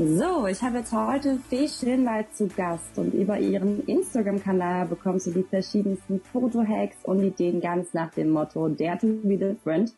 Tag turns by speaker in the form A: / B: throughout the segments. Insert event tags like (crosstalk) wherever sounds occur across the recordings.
A: So, ich habe jetzt heute Fee Schönwald zu Gast und über ihren Instagram-Kanal bekommst du die verschiedensten Foto-Hacks und Ideen ganz nach dem Motto Dare to be different.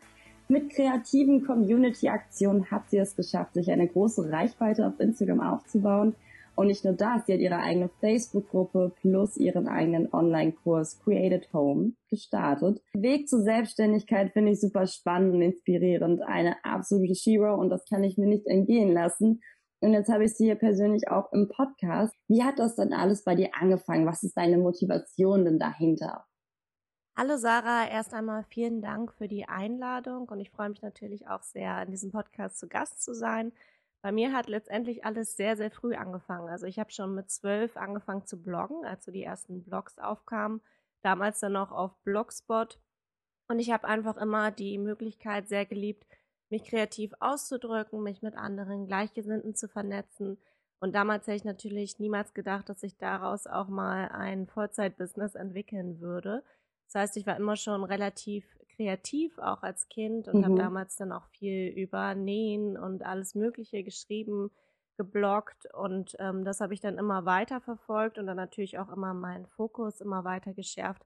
A: Mit kreativen Community-Aktionen hat sie es geschafft, sich eine große Reichweite auf Instagram aufzubauen. Und nicht nur das, sie hat ihre eigene Facebook-Gruppe plus ihren eigenen Online-Kurs Created Home gestartet. Weg zur Selbstständigkeit finde ich super spannend und inspirierend. Eine absolute Shiro und das kann ich mir nicht entgehen lassen. Und jetzt habe ich sie hier persönlich auch im Podcast. Wie hat das denn alles bei dir angefangen? Was ist deine Motivation denn dahinter?
B: Hallo Sarah, erst einmal vielen Dank für die Einladung und ich freue mich natürlich auch sehr, in diesem Podcast zu Gast zu sein. Bei mir hat letztendlich alles sehr, sehr früh angefangen. Also ich habe schon mit zwölf angefangen zu bloggen, als so die ersten Blogs aufkamen. Damals dann noch auf Blogspot. Und ich habe einfach immer die Möglichkeit sehr geliebt, mich kreativ auszudrücken, mich mit anderen Gleichgesinnten zu vernetzen. Und damals hätte ich natürlich niemals gedacht, dass ich daraus auch mal ein Vollzeitbusiness entwickeln würde. Das heißt, ich war immer schon relativ kreativ, auch als Kind, und mhm. habe damals dann auch viel über Nähen und alles Mögliche geschrieben, gebloggt. Und ähm, das habe ich dann immer weiter verfolgt und dann natürlich auch immer meinen Fokus immer weiter geschärft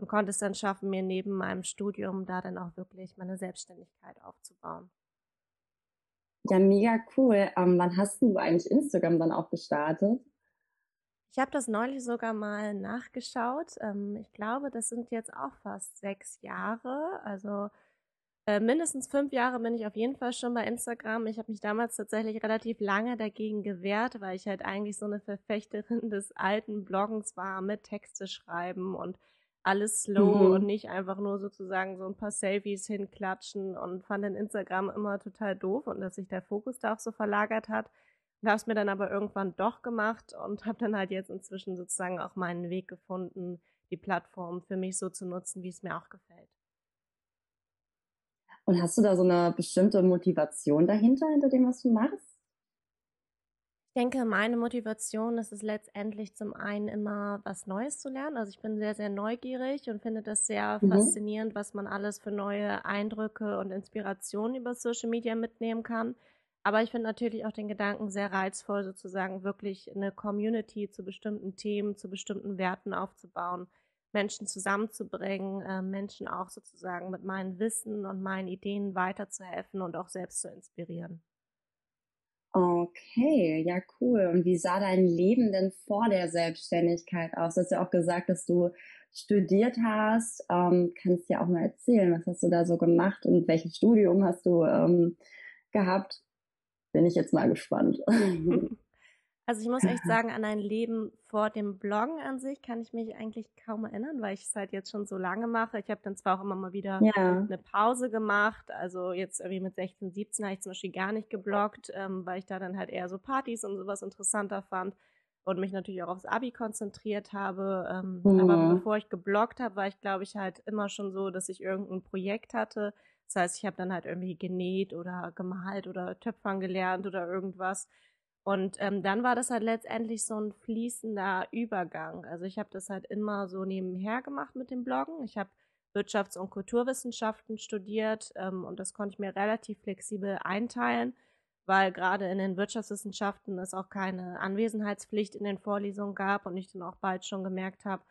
B: und konnte es dann schaffen, mir neben meinem Studium da dann auch wirklich meine Selbstständigkeit aufzubauen.
A: Ja, mega cool. Ähm, wann hast du eigentlich Instagram dann auch gestartet?
B: Ich habe das neulich sogar mal nachgeschaut. Ähm, ich glaube, das sind jetzt auch fast sechs Jahre. Also äh, mindestens fünf Jahre bin ich auf jeden Fall schon bei Instagram. Ich habe mich damals tatsächlich relativ lange dagegen gewehrt, weil ich halt eigentlich so eine Verfechterin (laughs) des alten Bloggens war mit Texte schreiben und alles slow mhm. und nicht einfach nur sozusagen so ein paar Selfies hinklatschen und fand den Instagram immer total doof und dass sich der Fokus da auch so verlagert hat. Und habe es mir dann aber irgendwann doch gemacht und habe dann halt jetzt inzwischen sozusagen auch meinen Weg gefunden, die Plattform für mich so zu nutzen, wie es mir auch gefällt.
A: Und hast du da so eine bestimmte Motivation dahinter, hinter dem, was du machst?
B: Ich denke, meine Motivation ist es letztendlich zum einen immer was Neues zu lernen. Also ich bin sehr, sehr neugierig und finde das sehr mhm. faszinierend, was man alles für neue Eindrücke und Inspirationen über Social Media mitnehmen kann. Aber ich finde natürlich auch den Gedanken sehr reizvoll, sozusagen wirklich eine Community zu bestimmten Themen, zu bestimmten Werten aufzubauen, Menschen zusammenzubringen, äh, Menschen auch sozusagen mit meinem Wissen und meinen Ideen weiterzuhelfen und auch selbst zu inspirieren.
A: Okay, ja cool. Und wie sah dein Leben denn vor der Selbstständigkeit aus? Du hast ja auch gesagt, dass du studiert hast. Ähm, kannst ja auch mal erzählen, was hast du da so gemacht und welches Studium hast du ähm, gehabt? Bin ich jetzt mal gespannt. (laughs) (laughs)
B: Also ich muss echt (laughs) sagen, an ein Leben vor dem Bloggen an sich kann ich mich eigentlich kaum erinnern, weil ich es halt jetzt schon so lange mache. Ich habe dann zwar auch immer mal wieder ja. eine Pause gemacht. Also jetzt irgendwie mit 16, 17 habe ich zum Beispiel gar nicht gebloggt, ähm, weil ich da dann halt eher so Partys und sowas interessanter fand und mich natürlich auch aufs Abi konzentriert habe. Ähm, mhm. Aber bevor ich gebloggt habe, war ich, glaube ich, halt immer schon so, dass ich irgendein Projekt hatte. Das heißt, ich habe dann halt irgendwie genäht oder gemalt oder Töpfern gelernt oder irgendwas. Und ähm, dann war das halt letztendlich so ein fließender Übergang. Also ich habe das halt immer so nebenher gemacht mit dem Bloggen. Ich habe Wirtschafts- und Kulturwissenschaften studiert ähm, und das konnte ich mir relativ flexibel einteilen, weil gerade in den Wirtschaftswissenschaften es auch keine Anwesenheitspflicht in den Vorlesungen gab und ich dann auch bald schon gemerkt habe,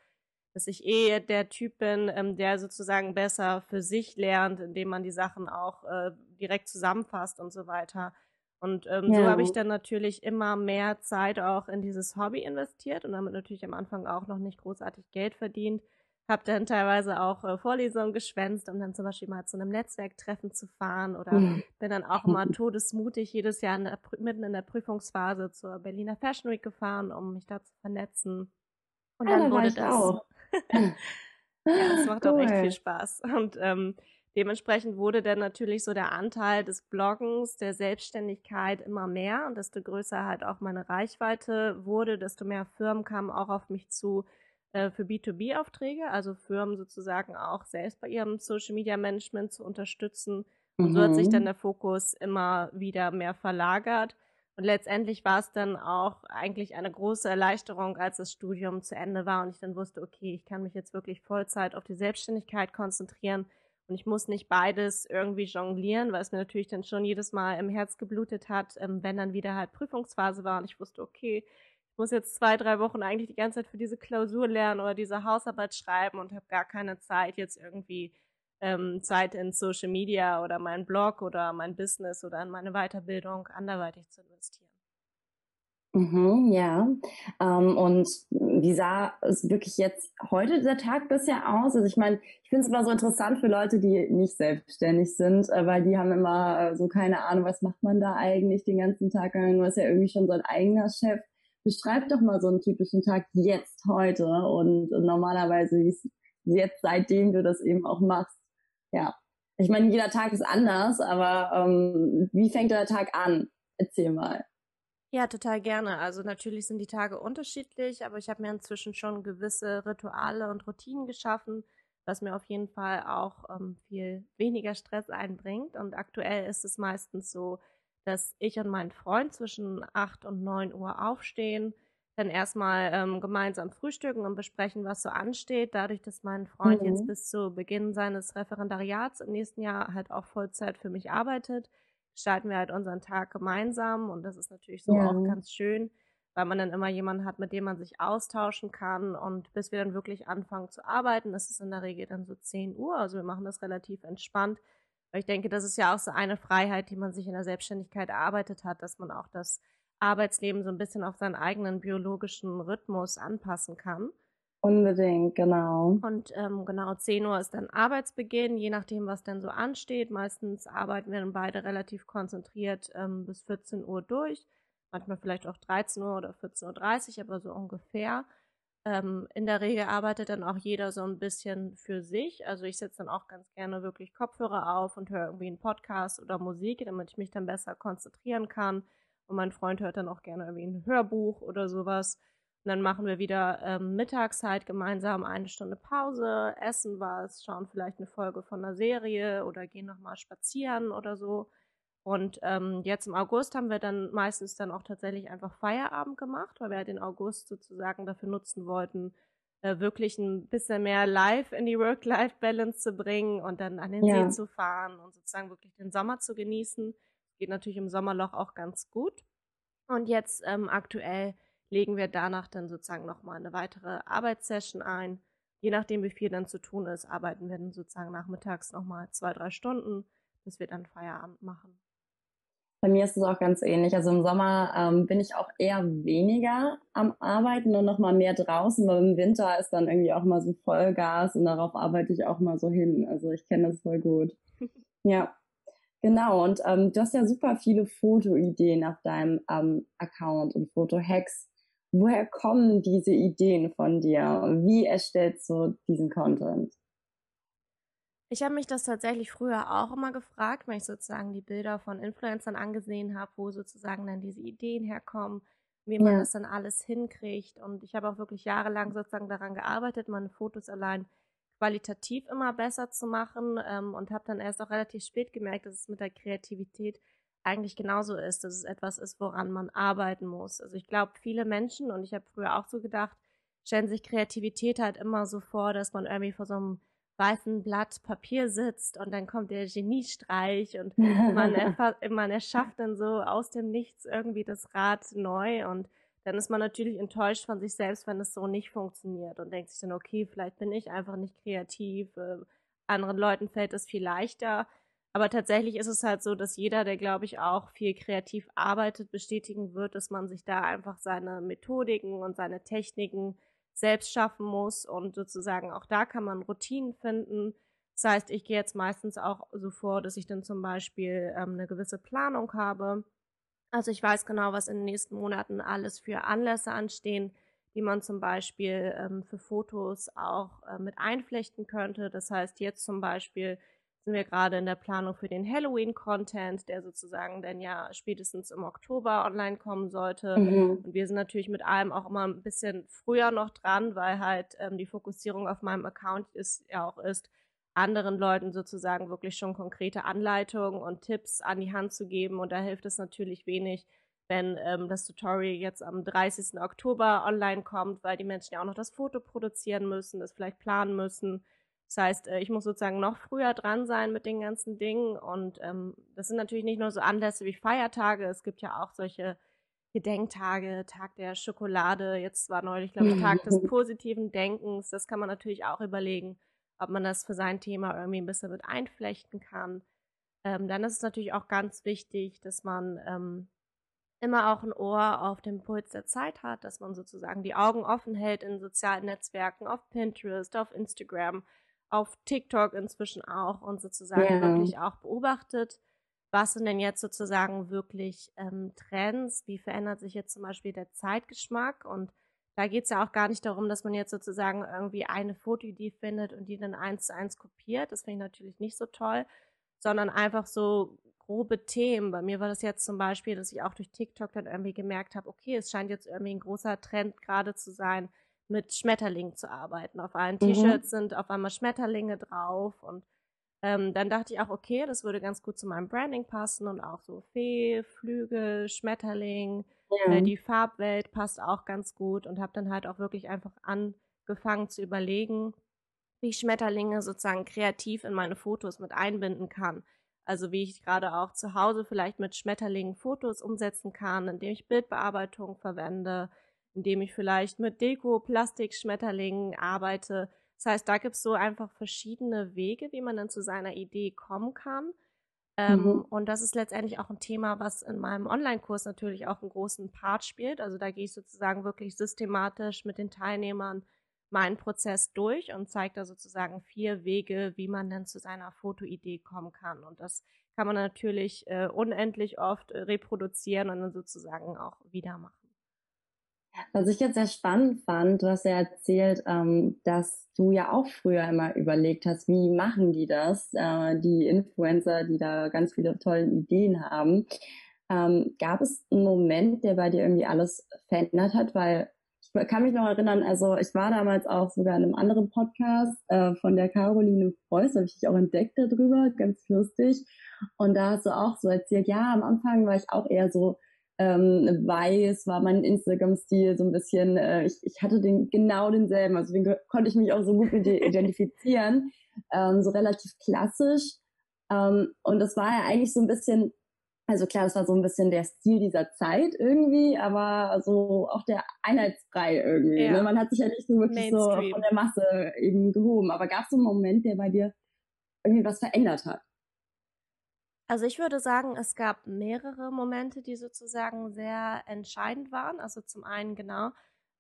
B: dass ich eh der Typ bin, ähm, der sozusagen besser für sich lernt, indem man die Sachen auch äh, direkt zusammenfasst und so weiter. Und ähm, ja. so habe ich dann natürlich immer mehr Zeit auch in dieses Hobby investiert und damit natürlich am Anfang auch noch nicht großartig Geld verdient. Habe dann teilweise auch äh, Vorlesungen geschwänzt, um dann zum Beispiel mal zu einem Netzwerktreffen zu fahren oder mhm. bin dann auch immer (laughs) todesmutig jedes Jahr in der, mitten in der Prüfungsphase zur Berliner Fashion Week gefahren, um mich da zu vernetzen. Und ah, dann da wurde das. Auch. (laughs) ja, das macht cool. auch echt viel Spaß. Und ähm, dementsprechend wurde dann natürlich so der Anteil des Bloggens, der Selbstständigkeit immer mehr und desto größer halt auch meine Reichweite wurde, desto mehr Firmen kamen auch auf mich zu äh, für B2B-Aufträge, also Firmen sozusagen auch selbst bei ihrem Social Media Management zu unterstützen. Und so hat sich dann mhm. der Fokus immer wieder mehr verlagert. Und letztendlich war es dann auch eigentlich eine große Erleichterung, als das Studium zu Ende war und ich dann wusste, okay, ich kann mich jetzt wirklich Vollzeit auf die Selbstständigkeit konzentrieren und ich muss nicht beides irgendwie jonglieren, weil es mir natürlich dann schon jedes Mal im Herz geblutet hat, ähm, wenn dann wieder halt Prüfungsphase war und ich wusste, okay, ich muss jetzt zwei, drei Wochen eigentlich die ganze Zeit für diese Klausur lernen oder diese Hausarbeit schreiben und habe gar keine Zeit, jetzt irgendwie ähm, Zeit in Social Media oder mein Blog oder mein Business oder in meine Weiterbildung anderweitig zu investieren.
A: Mhm, ja. Ähm, und wie sah es wirklich jetzt heute der Tag bisher aus? Also ich meine, ich finde es immer so interessant für Leute, die nicht selbstständig sind, äh, weil die haben immer äh, so keine Ahnung, was macht man da eigentlich den ganzen Tag? Du ist ja irgendwie schon so ein eigener Chef. Beschreib doch mal so einen typischen Tag jetzt heute und normalerweise, wie es jetzt seitdem du das eben auch machst ja. Ich meine, jeder Tag ist anders, aber ähm, wie fängt der Tag an? Erzähl mal.
B: Ja, total gerne. Also natürlich sind die Tage unterschiedlich, aber ich habe mir inzwischen schon gewisse Rituale und Routinen geschaffen, was mir auf jeden Fall auch ähm, viel weniger Stress einbringt. Und aktuell ist es meistens so, dass ich und mein Freund zwischen 8 und 9 Uhr aufstehen, dann erstmal ähm, gemeinsam frühstücken und besprechen, was so ansteht. Dadurch, dass mein Freund mhm. jetzt bis zu Beginn seines Referendariats im nächsten Jahr halt auch Vollzeit für mich arbeitet, gestalten wir halt unseren Tag gemeinsam und das ist natürlich so ja. auch ganz schön, weil man dann immer jemanden hat, mit dem man sich austauschen kann und bis wir dann wirklich anfangen zu arbeiten, das ist in der Regel dann so 10 Uhr, also wir machen das relativ entspannt, weil ich denke, das ist ja auch so eine Freiheit, die man sich in der Selbstständigkeit erarbeitet hat, dass man auch das Arbeitsleben so ein bisschen auf seinen eigenen biologischen Rhythmus anpassen kann.
A: Unbedingt, genau.
B: Und ähm, genau 10 Uhr ist dann Arbeitsbeginn, je nachdem, was denn so ansteht. Meistens arbeiten wir dann beide relativ konzentriert ähm, bis 14 Uhr durch. Manchmal vielleicht auch 13 Uhr oder 14.30 Uhr, aber so ungefähr. Ähm, in der Regel arbeitet dann auch jeder so ein bisschen für sich. Also ich setze dann auch ganz gerne wirklich Kopfhörer auf und höre irgendwie einen Podcast oder Musik, damit ich mich dann besser konzentrieren kann und mein Freund hört dann auch gerne irgendwie ein Hörbuch oder sowas. Und dann machen wir wieder ähm, Mittagszeit gemeinsam eine Stunde Pause, essen was, schauen vielleicht eine Folge von einer Serie oder gehen nochmal spazieren oder so. Und ähm, jetzt im August haben wir dann meistens dann auch tatsächlich einfach Feierabend gemacht, weil wir halt den August sozusagen dafür nutzen wollten, äh, wirklich ein bisschen mehr Live in die Work-Life-Balance zu bringen und dann an den ja. See zu fahren und sozusagen wirklich den Sommer zu genießen. Geht natürlich im Sommerloch auch ganz gut. Und jetzt ähm, aktuell legen wir danach dann sozusagen nochmal eine weitere Arbeitssession ein. Je nachdem, wie viel dann zu tun ist, arbeiten wir dann sozusagen nachmittags nochmal zwei, drei Stunden, bis wir dann Feierabend machen.
A: Bei mir ist es auch ganz ähnlich. Also im Sommer ähm, bin ich auch eher weniger am Arbeiten und nochmal mehr draußen, weil im Winter ist dann irgendwie auch mal so Vollgas und darauf arbeite ich auch mal so hin. Also ich kenne das voll gut. (laughs) ja. Genau, und ähm, du hast ja super viele Fotoideen auf deinem ähm, Account und Fotohacks. Woher kommen diese Ideen von dir? Wie erstellst du diesen Content?
B: Ich habe mich das tatsächlich früher auch immer gefragt, wenn ich sozusagen die Bilder von Influencern angesehen habe, wo sozusagen dann diese Ideen herkommen, wie man ja. das dann alles hinkriegt. Und ich habe auch wirklich jahrelang sozusagen daran gearbeitet, meine Fotos allein qualitativ immer besser zu machen ähm, und habe dann erst auch relativ spät gemerkt, dass es mit der Kreativität eigentlich genauso ist, dass es etwas ist, woran man arbeiten muss. Also ich glaube, viele Menschen, und ich habe früher auch so gedacht, stellen sich Kreativität halt immer so vor, dass man irgendwie vor so einem weißen Blatt Papier sitzt und dann kommt der Geniestreich und man, (laughs) man erschafft dann so aus dem Nichts irgendwie das Rad neu und dann ist man natürlich enttäuscht von sich selbst, wenn es so nicht funktioniert und denkt sich dann, okay, vielleicht bin ich einfach nicht kreativ, äh, anderen Leuten fällt es viel leichter. Aber tatsächlich ist es halt so, dass jeder, der, glaube ich, auch viel kreativ arbeitet, bestätigen wird, dass man sich da einfach seine Methodiken und seine Techniken selbst schaffen muss und sozusagen auch da kann man Routinen finden. Das heißt, ich gehe jetzt meistens auch so vor, dass ich dann zum Beispiel ähm, eine gewisse Planung habe also ich weiß genau, was in den nächsten Monaten alles für Anlässe anstehen, die man zum Beispiel ähm, für Fotos auch äh, mit einflechten könnte. Das heißt, jetzt zum Beispiel sind wir gerade in der Planung für den Halloween-Content, der sozusagen dann ja spätestens im Oktober online kommen sollte. Mhm. Und wir sind natürlich mit allem auch immer ein bisschen früher noch dran, weil halt ähm, die Fokussierung auf meinem Account ist ja auch ist, anderen Leuten sozusagen wirklich schon konkrete Anleitungen und Tipps an die Hand zu geben. Und da hilft es natürlich wenig, wenn ähm, das Tutorial jetzt am 30. Oktober online kommt, weil die Menschen ja auch noch das Foto produzieren müssen, das vielleicht planen müssen. Das heißt, äh, ich muss sozusagen noch früher dran sein mit den ganzen Dingen. Und ähm, das sind natürlich nicht nur so Anlässe wie Feiertage, es gibt ja auch solche Gedenktage, Tag der Schokolade, jetzt war neulich, glaube ich, Tag des (laughs) positiven Denkens. Das kann man natürlich auch überlegen ob man das für sein Thema irgendwie ein bisschen mit einflechten kann. Ähm, dann ist es natürlich auch ganz wichtig, dass man ähm, immer auch ein Ohr auf dem Puls der Zeit hat, dass man sozusagen die Augen offen hält in sozialen Netzwerken, auf Pinterest, auf Instagram, auf TikTok inzwischen auch und sozusagen ja. wirklich auch beobachtet, was sind denn jetzt sozusagen wirklich ähm, Trends, wie verändert sich jetzt zum Beispiel der Zeitgeschmack und da geht es ja auch gar nicht darum, dass man jetzt sozusagen irgendwie eine Fotoidee findet und die dann eins zu eins kopiert. Das finde ich natürlich nicht so toll, sondern einfach so grobe Themen. Bei mir war das jetzt zum Beispiel, dass ich auch durch TikTok dann irgendwie gemerkt habe, okay, es scheint jetzt irgendwie ein großer Trend gerade zu sein, mit Schmetterlingen zu arbeiten. Auf allen mhm. T-Shirts sind auf einmal Schmetterlinge drauf und ähm, dann dachte ich auch, okay, das würde ganz gut zu meinem Branding passen und auch so Fee, Flügel, Schmetterling, ja. Äh, die Farbwelt passt auch ganz gut und habe dann halt auch wirklich einfach angefangen zu überlegen, wie ich Schmetterlinge sozusagen kreativ in meine Fotos mit einbinden kann. Also wie ich gerade auch zu Hause vielleicht mit Schmetterlingen Fotos umsetzen kann, indem ich Bildbearbeitung verwende, indem ich vielleicht mit Deko, Plastik, Schmetterlingen arbeite. Das heißt, da gibt es so einfach verschiedene Wege, wie man dann zu seiner Idee kommen kann. Ähm, mhm. Und das ist letztendlich auch ein Thema, was in meinem Online-Kurs natürlich auch einen großen Part spielt. Also da gehe ich sozusagen wirklich systematisch mit den Teilnehmern meinen Prozess durch und zeige da sozusagen vier Wege, wie man dann zu seiner Fotoidee kommen kann. Und das kann man natürlich äh, unendlich oft äh, reproduzieren und dann sozusagen auch wieder machen.
A: Was ich jetzt sehr spannend fand, du hast ja erzählt, ähm, dass du ja auch früher immer überlegt hast, wie machen die das, äh, die Influencer, die da ganz viele tolle Ideen haben. Ähm, gab es einen Moment, der bei dir irgendwie alles verändert hat? Weil ich kann mich noch erinnern, also ich war damals auch sogar in einem anderen Podcast äh, von der Caroline Preuß, habe ich dich auch entdeckt darüber, ganz lustig. Und da hast du auch so erzählt, ja, am Anfang war ich auch eher so ähm, weiß war mein Instagram-Stil so ein bisschen, äh, ich, ich hatte den genau denselben, also den konnte ich mich auch so gut mit (laughs) identifizieren, ähm, so relativ klassisch. Ähm, und das war ja eigentlich so ein bisschen, also klar, das war so ein bisschen der Stil dieser Zeit irgendwie, aber so auch der Einheitsbrei irgendwie. Ja. Ne? Man hat sich ja nicht so wirklich Mainstream. so von der Masse eben gehoben. Aber gab es so einen Moment, der bei dir irgendwie was verändert hat?
B: Also ich würde sagen, es gab mehrere Momente, die sozusagen sehr entscheidend waren. Also zum einen genau,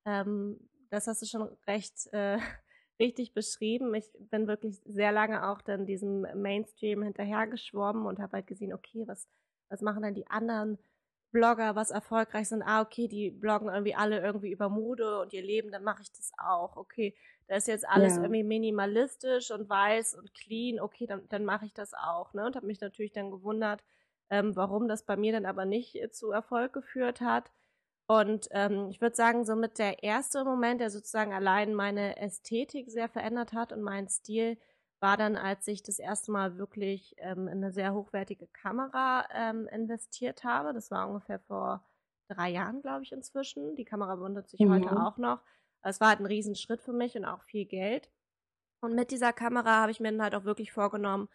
B: ähm, das hast du schon recht äh, (laughs) richtig beschrieben. Ich bin wirklich sehr lange auch dann diesem Mainstream hinterhergeschwommen und habe halt gesehen, okay, was, was machen denn die anderen Blogger, was erfolgreich sind? Ah, okay, die bloggen irgendwie alle irgendwie über Mode und ihr Leben, dann mache ich das auch. Okay, da ist jetzt alles ja. irgendwie minimalistisch und weiß und clean, okay, dann, dann mache ich das auch. Ne? Und habe mich natürlich dann gewundert, ähm, warum das bei mir dann aber nicht äh, zu Erfolg geführt hat. Und ähm, ich würde sagen, somit der erste Moment, der sozusagen allein meine Ästhetik sehr verändert hat und meinen Stil, war dann, als ich das erste Mal wirklich ähm, in eine sehr hochwertige Kamera ähm, investiert habe. Das war ungefähr vor drei Jahren, glaube ich, inzwischen. Die Kamera wundert sich mhm. heute auch noch. Es war halt ein Riesenschritt für mich und auch viel Geld. Und mit dieser Kamera habe ich mir dann halt auch wirklich vorgenommen,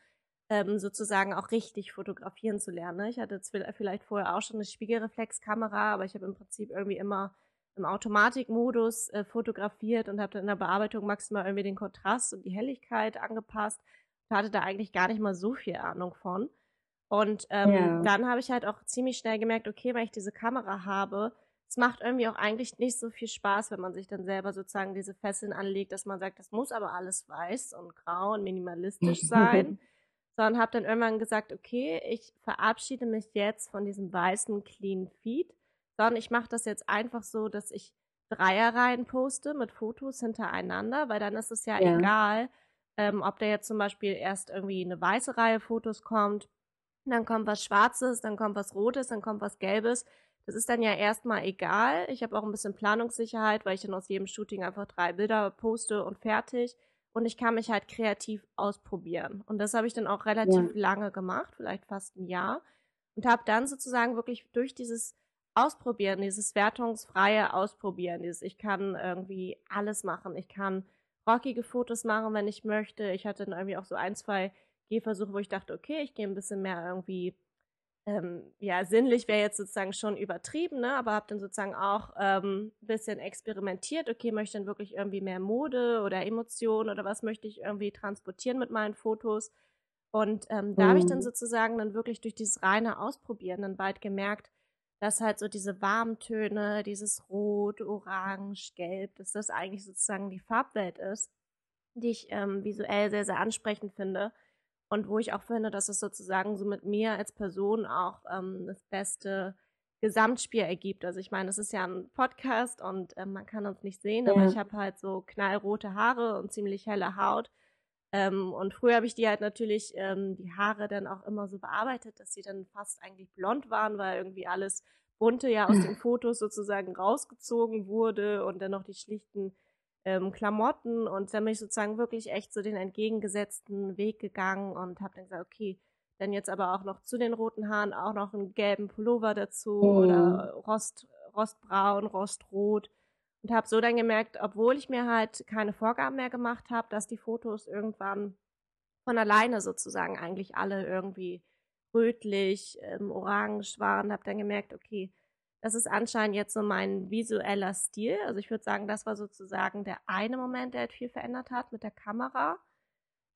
B: ähm, sozusagen auch richtig fotografieren zu lernen. Ne? Ich hatte vielleicht vorher auch schon eine Spiegelreflexkamera, aber ich habe im Prinzip irgendwie immer im Automatikmodus äh, fotografiert und habe dann in der Bearbeitung maximal irgendwie den Kontrast und die Helligkeit angepasst. Ich hatte da eigentlich gar nicht mal so viel Ahnung von. Und ähm, ja. dann habe ich halt auch ziemlich schnell gemerkt, okay, wenn ich diese Kamera habe, es macht irgendwie auch eigentlich nicht so viel Spaß, wenn man sich dann selber sozusagen diese Fesseln anlegt, dass man sagt, das muss aber alles weiß und grau und minimalistisch sein. (laughs) sondern habe dann irgendwann gesagt, okay, ich verabschiede mich jetzt von diesem weißen Clean Feed, sondern ich mache das jetzt einfach so, dass ich Dreierreihen poste mit Fotos hintereinander, weil dann ist es ja, ja. egal, ähm, ob da jetzt zum Beispiel erst irgendwie eine weiße Reihe Fotos kommt, dann kommt was Schwarzes, dann kommt was Rotes, dann kommt was Gelbes. Das ist dann ja erstmal egal. Ich habe auch ein bisschen Planungssicherheit, weil ich dann aus jedem Shooting einfach drei Bilder poste und fertig. Und ich kann mich halt kreativ ausprobieren. Und das habe ich dann auch relativ ja. lange gemacht, vielleicht fast ein Jahr. Und habe dann sozusagen wirklich durch dieses Ausprobieren, dieses wertungsfreie Ausprobieren, dieses ich kann irgendwie alles machen. Ich kann rockige Fotos machen, wenn ich möchte. Ich hatte dann irgendwie auch so ein, zwei Gehversuche, wo ich dachte, okay, ich gehe ein bisschen mehr irgendwie ähm, ja, sinnlich wäre jetzt sozusagen schon übertrieben, ne? aber habe dann sozusagen auch ähm, ein bisschen experimentiert. Okay, möchte ich dann wirklich irgendwie mehr Mode oder Emotionen oder was möchte ich irgendwie transportieren mit meinen Fotos? Und ähm, da mhm. habe ich dann mhm. sozusagen dann wirklich durch dieses reine Ausprobieren dann bald gemerkt, dass halt so diese warmen Töne, dieses Rot, Orange, Gelb, dass das eigentlich sozusagen die Farbwelt ist, die ich ähm, visuell sehr, sehr ansprechend finde und wo ich auch finde, dass es sozusagen so mit mir als Person auch ähm, das beste Gesamtspiel ergibt. Also ich meine, es ist ja ein Podcast und äh, man kann uns nicht sehen, ja. aber ich habe halt so knallrote Haare und ziemlich helle Haut. Ähm, und früher habe ich die halt natürlich ähm, die Haare dann auch immer so bearbeitet, dass sie dann fast eigentlich blond waren, weil irgendwie alles bunte ja aus den (laughs) Fotos sozusagen rausgezogen wurde und dann noch die schlichten ähm, Klamotten und dann bin ich sozusagen wirklich echt so den entgegengesetzten Weg gegangen und habe dann gesagt, okay, dann jetzt aber auch noch zu den roten Haaren auch noch einen gelben Pullover dazu oh. oder Rost, Rostbraun, Rostrot und habe so dann gemerkt, obwohl ich mir halt keine Vorgaben mehr gemacht habe, dass die Fotos irgendwann von alleine sozusagen eigentlich alle irgendwie rötlich, ähm, orange waren, habe dann gemerkt, okay, das ist anscheinend jetzt so mein visueller Stil. Also ich würde sagen, das war sozusagen der eine Moment, der halt viel verändert hat mit der Kamera.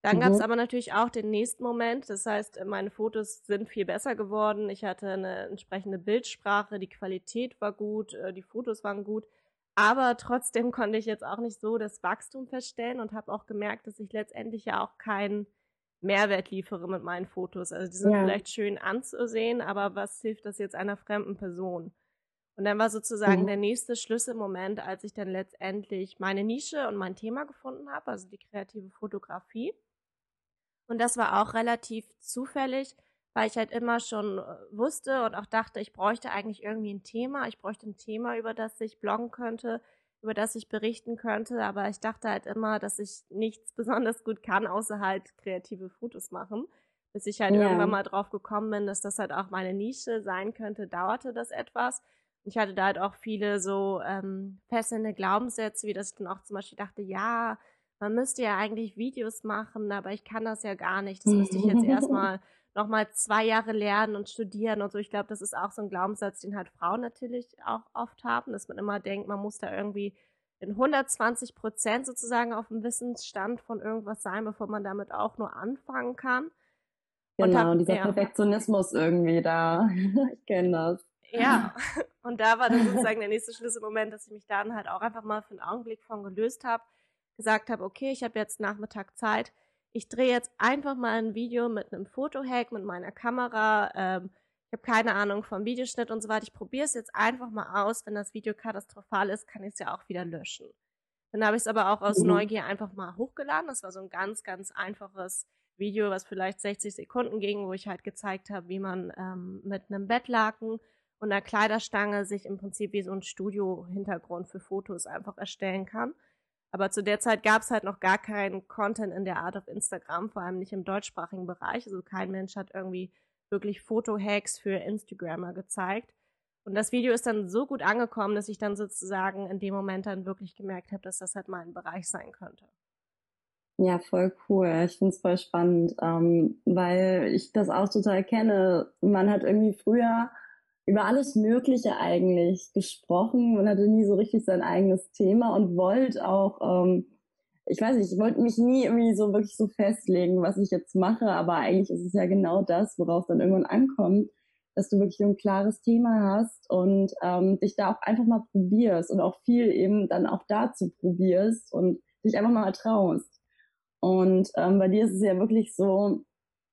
B: Dann mhm. gab es aber natürlich auch den nächsten Moment. Das heißt, meine Fotos sind viel besser geworden. Ich hatte eine entsprechende Bildsprache, die Qualität war gut, äh, die Fotos waren gut. Aber trotzdem (laughs) konnte ich jetzt auch nicht so das Wachstum feststellen und habe auch gemerkt, dass ich letztendlich ja auch keinen Mehrwert liefere mit meinen Fotos. Also die sind ja. vielleicht schön anzusehen, aber was hilft das jetzt einer fremden Person? Und dann war sozusagen mhm. der nächste Schlüsselmoment, als ich dann letztendlich meine Nische und mein Thema gefunden habe, also die kreative Fotografie. Und das war auch relativ zufällig, weil ich halt immer schon äh, wusste und auch dachte, ich bräuchte eigentlich irgendwie ein Thema. Ich bräuchte ein Thema, über das ich bloggen könnte, über das ich berichten könnte. Aber ich dachte halt immer, dass ich nichts (laughs) besonders gut kann, außer halt kreative Fotos machen. Bis ich halt ja. irgendwann mal drauf gekommen bin, dass das halt auch meine Nische sein könnte, dauerte das etwas. Ich hatte da halt auch viele so ähm, fesselnde Glaubenssätze, wie dass ich dann auch zum Beispiel dachte, ja, man müsste ja eigentlich Videos machen, aber ich kann das ja gar nicht. Das müsste ich jetzt (laughs) erstmal nochmal zwei Jahre lernen und studieren und so. Ich glaube, das ist auch so ein Glaubenssatz, den halt Frauen natürlich auch oft haben, dass man immer denkt, man muss da irgendwie in 120 Prozent sozusagen auf dem Wissensstand von irgendwas sein, bevor man damit auch nur anfangen kann.
A: Genau, hab, dieser ja. Perfektionismus irgendwie da. (laughs) ich kenne das.
B: Ja, und da war dann (laughs) sozusagen der nächste Schlüsselmoment, dass ich mich dann halt auch einfach mal für einen Augenblick von gelöst habe, gesagt habe, okay, ich habe jetzt Nachmittag Zeit, ich drehe jetzt einfach mal ein Video mit einem Fotohack, mit meiner Kamera, ähm, ich habe keine Ahnung vom Videoschnitt und so weiter, ich probiere es jetzt einfach mal aus, wenn das Video katastrophal ist, kann ich es ja auch wieder löschen. Dann habe ich es aber auch aus mhm. Neugier einfach mal hochgeladen, das war so ein ganz, ganz einfaches Video, was vielleicht 60 Sekunden ging, wo ich halt gezeigt habe, wie man ähm, mit einem Bettlaken und einer Kleiderstange sich im Prinzip wie so ein Studio-Hintergrund für Fotos einfach erstellen kann. Aber zu der Zeit gab es halt noch gar keinen Content in der Art auf Instagram, vor allem nicht im deutschsprachigen Bereich. Also kein Mensch hat irgendwie wirklich Foto-Hacks für Instagrammer gezeigt. Und das Video ist dann so gut angekommen, dass ich dann sozusagen in dem Moment dann wirklich gemerkt habe, dass das halt mein Bereich sein könnte.
A: Ja, voll cool. Ich finde es voll spannend, ähm, weil ich das auch total kenne. Man hat irgendwie früher über alles Mögliche eigentlich gesprochen und hatte nie so richtig sein eigenes Thema und wollte auch, ähm, ich weiß nicht, ich wollte mich nie irgendwie so wirklich so festlegen, was ich jetzt mache, aber eigentlich ist es ja genau das, worauf dann irgendwann ankommt, dass du wirklich ein klares Thema hast und ähm, dich da auch einfach mal probierst und auch viel eben dann auch dazu probierst und dich einfach mal traust. Und ähm, bei dir ist es ja wirklich so,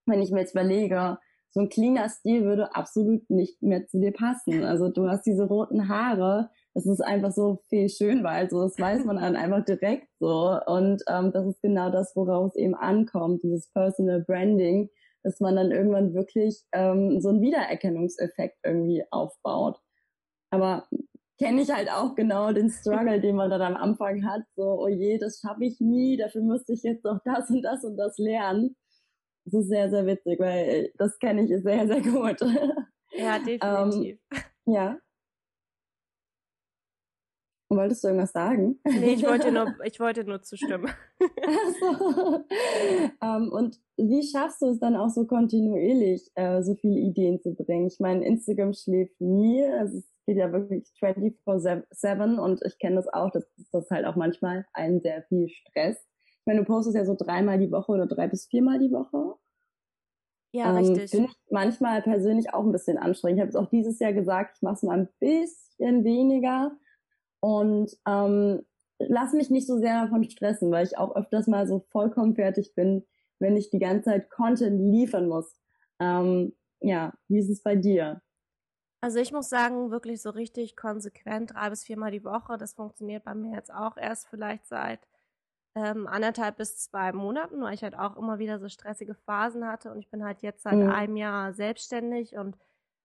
A: wenn ich mir jetzt überlege, so ein cleaner Stil würde absolut nicht mehr zu dir passen. Also du hast diese roten Haare, das ist einfach so viel schön, weil also das weiß man dann einfach direkt so. Und ähm, das ist genau das, worauf es eben ankommt, dieses Personal Branding, dass man dann irgendwann wirklich ähm, so einen Wiedererkennungseffekt irgendwie aufbaut. Aber kenne ich halt auch genau den Struggle, den man dann am Anfang hat. So, oh je, das schaffe ich nie, dafür müsste ich jetzt noch das und das und das lernen. Das ist sehr, sehr witzig, weil das kenne ich sehr, sehr gut. (laughs)
B: Ja, definitiv.
A: ähm, ja. Wolltest du irgendwas sagen?
B: Nee, ich wollte nur, (laughs) ich wollte nur zustimmen.
A: so. ähm, und wie schaffst du es dann auch so kontinuierlich, äh, so viele Ideen zu bringen? Ich meine, Instagram schläft nie. Also es geht ja wirklich 24-7 und ich kenne das auch, dass das halt auch manchmal einen sehr viel Stress. Ich meine, du postest ja so dreimal die Woche oder drei bis viermal die Woche.
B: Ja, ähm, richtig.
A: Finde ich manchmal persönlich auch ein bisschen anstrengend. Ich habe es auch dieses Jahr gesagt, ich mache es mal ein bisschen weniger und ähm, lass mich nicht so sehr davon stressen, weil ich auch öfters mal so vollkommen fertig bin, wenn ich die ganze Zeit Content liefern muss. Ähm, ja, wie ist es bei dir?
B: Also ich muss sagen, wirklich so richtig konsequent drei bis viermal die Woche. Das funktioniert bei mir jetzt auch erst vielleicht seit ähm, anderthalb bis zwei Monaten, weil ich halt auch immer wieder so stressige Phasen hatte und ich bin halt jetzt seit mhm. einem Jahr selbstständig und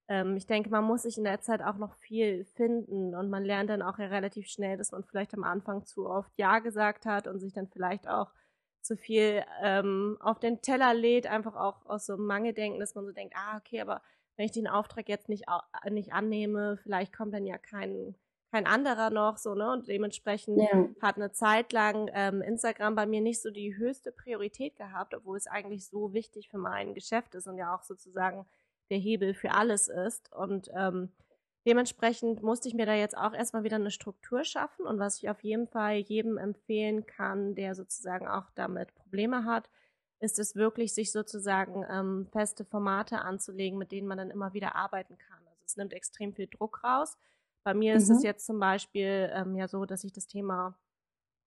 B: ähm, ich denke, man muss sich in der Zeit auch noch viel finden und man lernt dann auch ja relativ schnell, dass man vielleicht am Anfang zu oft Ja gesagt hat und sich dann vielleicht auch zu viel ähm, auf den Teller lädt, einfach auch aus so einem Mangeldenken, dass man so denkt, ah, okay, aber wenn ich den Auftrag jetzt nicht, nicht annehme, vielleicht kommt dann ja kein, kein anderer noch, so, ne? Und dementsprechend ja. hat eine Zeit lang ähm, Instagram bei mir nicht so die höchste Priorität gehabt, obwohl es eigentlich so wichtig für mein Geschäft ist und ja auch sozusagen der Hebel für alles ist. Und ähm, dementsprechend musste ich mir da jetzt auch erstmal wieder eine Struktur schaffen. Und was ich auf jeden Fall jedem empfehlen kann, der sozusagen auch damit Probleme hat, ist es wirklich, sich sozusagen ähm, feste Formate anzulegen, mit denen man dann immer wieder arbeiten kann. Also es nimmt extrem viel Druck raus. Bei mir mhm. ist es mhm. jetzt zum Beispiel ähm, ja so, dass ich das Thema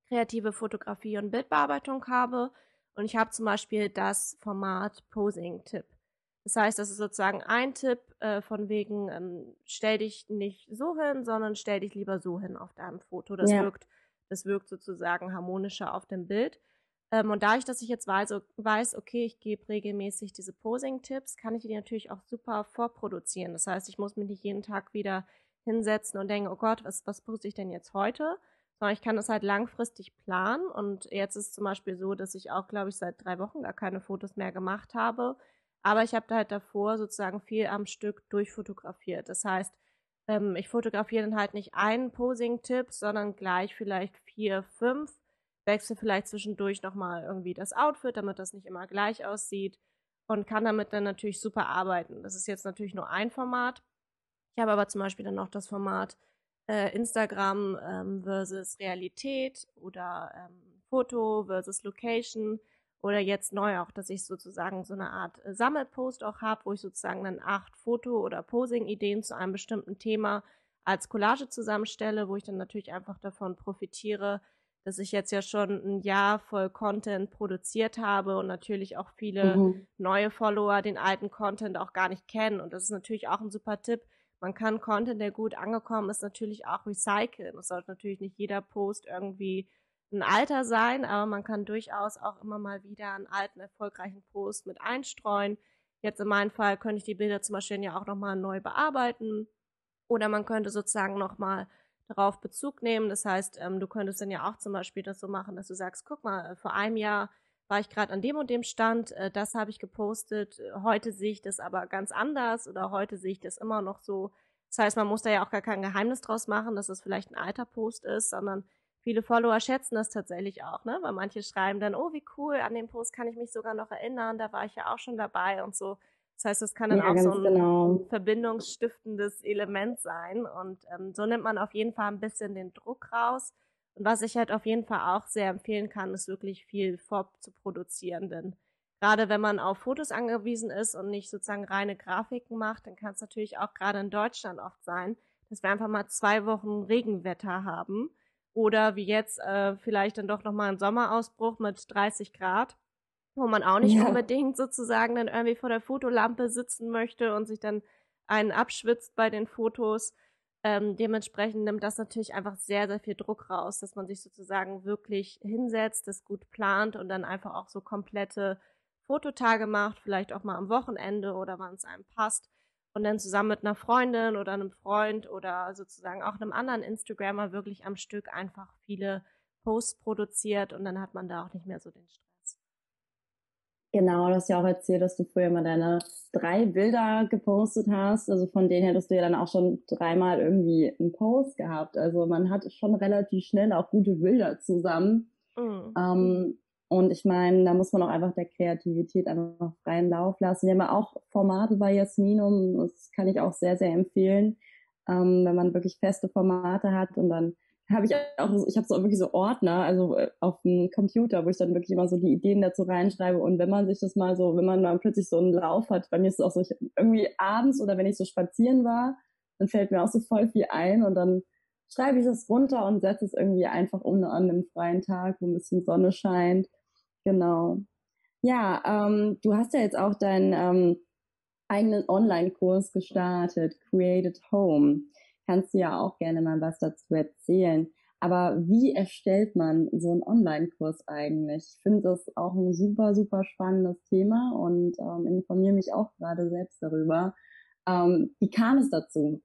B: kreative Fotografie und Bildbearbeitung habe. Und ich habe zum Beispiel das Format Posing-Tipp. Das heißt, das ist sozusagen ein Tipp äh, von wegen, ähm, stell dich nicht so hin, sondern stell dich lieber so hin auf deinem Foto. Das ja. wirkt, das wirkt sozusagen harmonischer auf dem Bild. Ähm, und dadurch, dass ich jetzt weiß, weiß okay, ich gebe regelmäßig diese Posing-Tipps, kann ich die natürlich auch super vorproduzieren. Das heißt, ich muss mich nicht jeden Tag wieder hinsetzen und denken, oh Gott, was, was poste ich denn jetzt heute? Sondern ich kann das halt langfristig planen. Und jetzt ist zum Beispiel so, dass ich auch, glaube ich, seit drei Wochen gar keine Fotos mehr gemacht habe. Aber ich habe da halt davor sozusagen viel am Stück durchfotografiert. Das heißt, ähm, ich fotografiere dann halt nicht einen Posing-Tipp, sondern gleich vielleicht vier, fünf wechsle vielleicht zwischendurch nochmal irgendwie das Outfit, damit das nicht immer gleich aussieht und kann damit dann natürlich super arbeiten. Das ist jetzt natürlich nur ein Format. Ich habe aber zum Beispiel dann noch das Format äh, Instagram ähm, versus Realität oder ähm, Foto versus Location oder jetzt neu auch, dass ich sozusagen so eine Art äh, Sammelpost auch habe, wo ich sozusagen dann acht Foto- oder Posing-Ideen zu einem bestimmten Thema als Collage zusammenstelle, wo ich dann natürlich einfach davon profitiere, dass ich jetzt ja schon ein Jahr voll Content produziert habe und natürlich auch viele mhm. neue Follower den alten Content auch gar nicht kennen. Und das ist natürlich auch ein super Tipp. Man kann Content, der gut angekommen ist, natürlich auch recyceln. Es sollte natürlich nicht jeder Post irgendwie ein alter sein, aber man kann durchaus auch immer mal wieder einen alten, erfolgreichen Post mit einstreuen. Jetzt in meinem Fall könnte ich die Bilder zum Beispiel ja auch nochmal neu bearbeiten. Oder man könnte sozusagen nochmal darauf Bezug nehmen. Das heißt, ähm, du könntest dann ja auch zum Beispiel das so machen, dass du sagst, guck mal, äh, vor einem Jahr war ich gerade an dem und dem Stand, äh, das habe ich gepostet, heute sehe ich das aber ganz anders oder heute sehe ich das immer noch so. Das heißt, man muss da ja auch gar kein Geheimnis draus machen, dass es vielleicht ein alter Post ist, sondern viele Follower schätzen das tatsächlich auch, ne? Weil manche schreiben dann, oh, wie cool, an den Post kann ich mich sogar noch erinnern, da war ich ja auch schon dabei und so. Das heißt, es kann dann ja, auch so ein genau. verbindungsstiftendes Element sein. Und ähm, so nimmt man auf jeden Fall ein bisschen den Druck raus. Und was ich halt auf jeden Fall auch sehr empfehlen kann, ist wirklich viel vorzuproduzieren. Denn gerade wenn man auf Fotos angewiesen ist und nicht sozusagen reine Grafiken macht, dann kann es natürlich auch gerade in Deutschland oft sein, dass wir einfach mal zwei Wochen Regenwetter haben. Oder wie jetzt äh, vielleicht dann doch nochmal ein Sommerausbruch mit 30 Grad wo man auch nicht ja. unbedingt sozusagen dann irgendwie vor der Fotolampe sitzen möchte und sich dann einen abschwitzt bei den Fotos. Ähm, dementsprechend nimmt das natürlich einfach sehr, sehr viel Druck raus, dass man sich sozusagen wirklich hinsetzt, das gut plant und dann einfach auch so komplette Fototage macht, vielleicht auch mal am Wochenende oder wann es einem passt und dann zusammen mit einer Freundin oder einem Freund oder sozusagen auch einem anderen Instagrammer wirklich am Stück einfach viele Posts produziert und dann hat man da auch nicht mehr so den Stress.
A: Genau, du hast ja auch erzählt, dass du früher mal deine drei Bilder gepostet hast. Also von denen hättest du ja dann auch schon dreimal irgendwie einen Post gehabt. Also man hat schon relativ schnell auch gute Bilder zusammen. Mhm. Ähm, und ich meine, da muss man auch einfach der Kreativität einfach freien Lauf lassen. Wir haben ja auch Formate bei Jasminum, das kann ich auch sehr, sehr empfehlen, ähm, wenn man wirklich feste Formate hat und dann habe ich auch, ich habe so wirklich so Ordner, also äh, auf dem Computer, wo ich dann wirklich immer so die Ideen dazu reinschreibe. Und wenn man sich das mal so, wenn man mal plötzlich so einen Lauf hat, bei mir ist es auch so, ich, irgendwie abends oder wenn ich so spazieren war, dann fällt mir auch so voll viel ein und dann schreibe ich das runter und setze es irgendwie einfach um an einem freien Tag, wo ein bisschen Sonne scheint. Genau. Ja, ähm, du hast ja jetzt auch deinen ähm, eigenen Online-Kurs gestartet, Created Home kannst du ja auch gerne mal was dazu erzählen. Aber wie erstellt man so einen Online-Kurs eigentlich? Ich finde das auch ein super, super spannendes Thema und ähm, informiere mich auch gerade selbst darüber. Ähm, wie kam es dazu?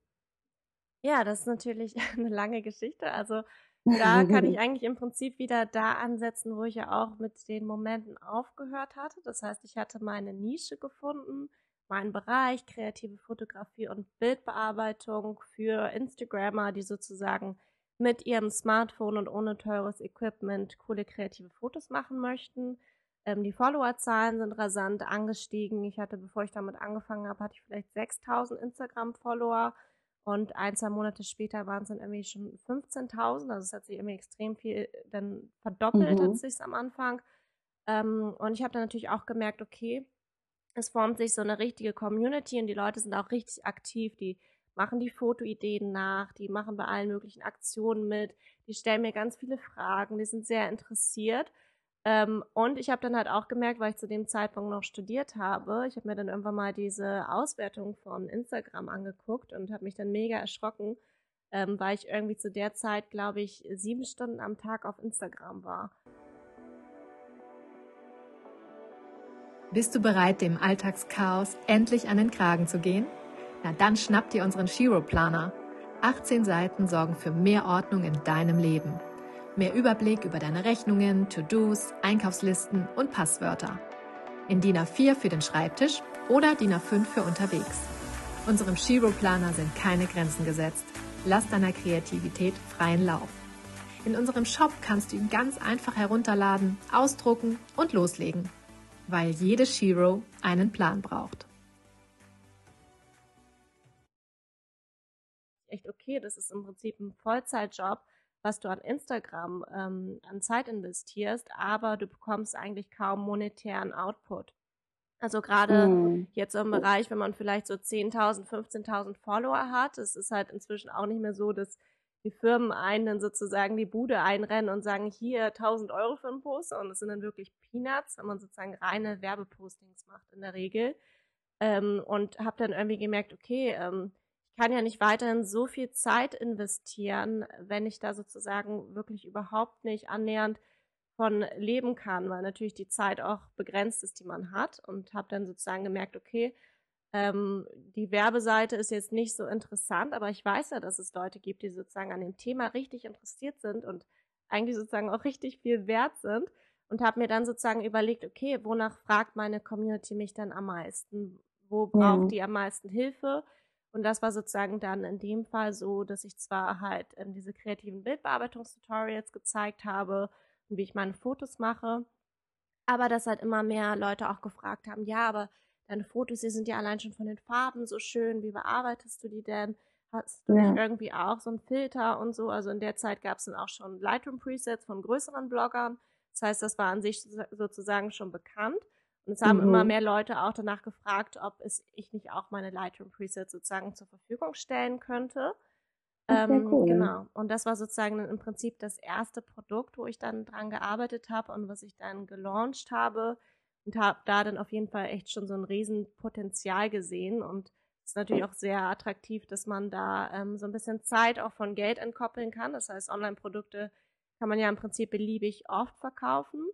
B: Ja, das ist natürlich (laughs) eine lange Geschichte. Also da kann ich (laughs) eigentlich im Prinzip wieder da ansetzen, wo ich ja auch mit den Momenten aufgehört hatte. Das heißt, ich hatte meine Nische gefunden mein Bereich, kreative Fotografie und Bildbearbeitung für Instagrammer, die sozusagen mit ihrem Smartphone und ohne teures Equipment coole kreative Fotos machen möchten. Ähm, die Followerzahlen sind rasant angestiegen. Ich hatte, bevor ich damit angefangen habe, hatte ich vielleicht 6000 Instagram-Follower und ein, zwei Monate später waren es dann irgendwie schon 15.000. Also es hat sich irgendwie extrem viel dann verdoppelt, mhm. hat sich am Anfang. Ähm, und ich habe dann natürlich auch gemerkt, okay, es formt sich so eine richtige Community und die Leute sind auch richtig aktiv. Die machen die Fotoideen nach, die machen bei allen möglichen Aktionen mit, die stellen mir ganz viele Fragen, die sind sehr interessiert. Ähm, und ich habe dann halt auch gemerkt, weil ich zu dem Zeitpunkt noch studiert habe, ich habe mir dann irgendwann mal diese Auswertung von Instagram angeguckt und habe mich dann mega erschrocken, ähm, weil ich irgendwie zu der Zeit, glaube ich, sieben Stunden am Tag auf Instagram war.
C: Bist du bereit, dem Alltagschaos endlich an den Kragen zu gehen? Na dann schnapp dir unseren Shiro Planer. 18 Seiten sorgen für mehr Ordnung in deinem Leben. Mehr Überblick über deine Rechnungen, To-Dos, Einkaufslisten und Passwörter. In DIN A4 für den Schreibtisch oder DIN A5 für unterwegs. Unserem Shiro Planer sind keine Grenzen gesetzt. Lass deiner Kreativität freien Lauf. In unserem Shop kannst du ihn ganz einfach herunterladen, ausdrucken und loslegen weil jede Shiro einen Plan braucht.
B: Echt okay, das ist im Prinzip ein Vollzeitjob, was du an Instagram ähm, an Zeit investierst, aber du bekommst eigentlich kaum monetären Output. Also gerade mm. jetzt im Bereich, wenn man vielleicht so 10.000, 15.000 Follower hat, es ist halt inzwischen auch nicht mehr so, dass die Firmen einen dann sozusagen die Bude einrennen und sagen, hier 1000 Euro für einen Poster und es sind dann wirklich Peanuts, wenn man sozusagen reine Werbepostings macht in der Regel. Ähm, und habe dann irgendwie gemerkt, okay, ähm, ich kann ja nicht weiterhin so viel Zeit investieren, wenn ich da sozusagen wirklich überhaupt nicht annähernd von leben kann, weil natürlich die Zeit auch begrenzt ist, die man hat und habe dann sozusagen gemerkt, okay, ähm, die Werbeseite ist jetzt nicht so interessant, aber ich weiß ja, dass es Leute gibt, die sozusagen an dem Thema richtig interessiert sind und eigentlich sozusagen auch richtig viel wert sind und habe mir dann sozusagen überlegt, okay, wonach fragt meine Community mich dann am meisten? Wo braucht ja. die am meisten Hilfe? Und das war sozusagen dann in dem Fall so, dass ich zwar halt ähm, diese kreativen Bildbearbeitungstutorials gezeigt habe und wie ich meine Fotos mache, aber dass halt immer mehr Leute auch gefragt haben, ja, aber deine Fotos, die sind ja allein schon von den Farben so schön. Wie bearbeitest du die denn? Hast du ja. nicht irgendwie auch so einen Filter und so? Also in der Zeit gab es dann auch schon Lightroom-Presets von größeren Bloggern. Das heißt, das war an sich sozusagen schon bekannt. Und es haben mhm. immer mehr Leute auch danach gefragt, ob es, ich nicht auch meine Lightroom-Presets sozusagen zur Verfügung stellen könnte. Ähm, cool. Genau. Und das war sozusagen im Prinzip das erste Produkt, wo ich dann dran gearbeitet habe und was ich dann gelauncht habe und habe da dann auf jeden Fall echt schon so ein Riesenpotenzial gesehen und ist natürlich auch sehr attraktiv, dass man da ähm, so ein bisschen Zeit auch von Geld entkoppeln kann. Das heißt, Online-Produkte kann man ja im Prinzip beliebig oft verkaufen.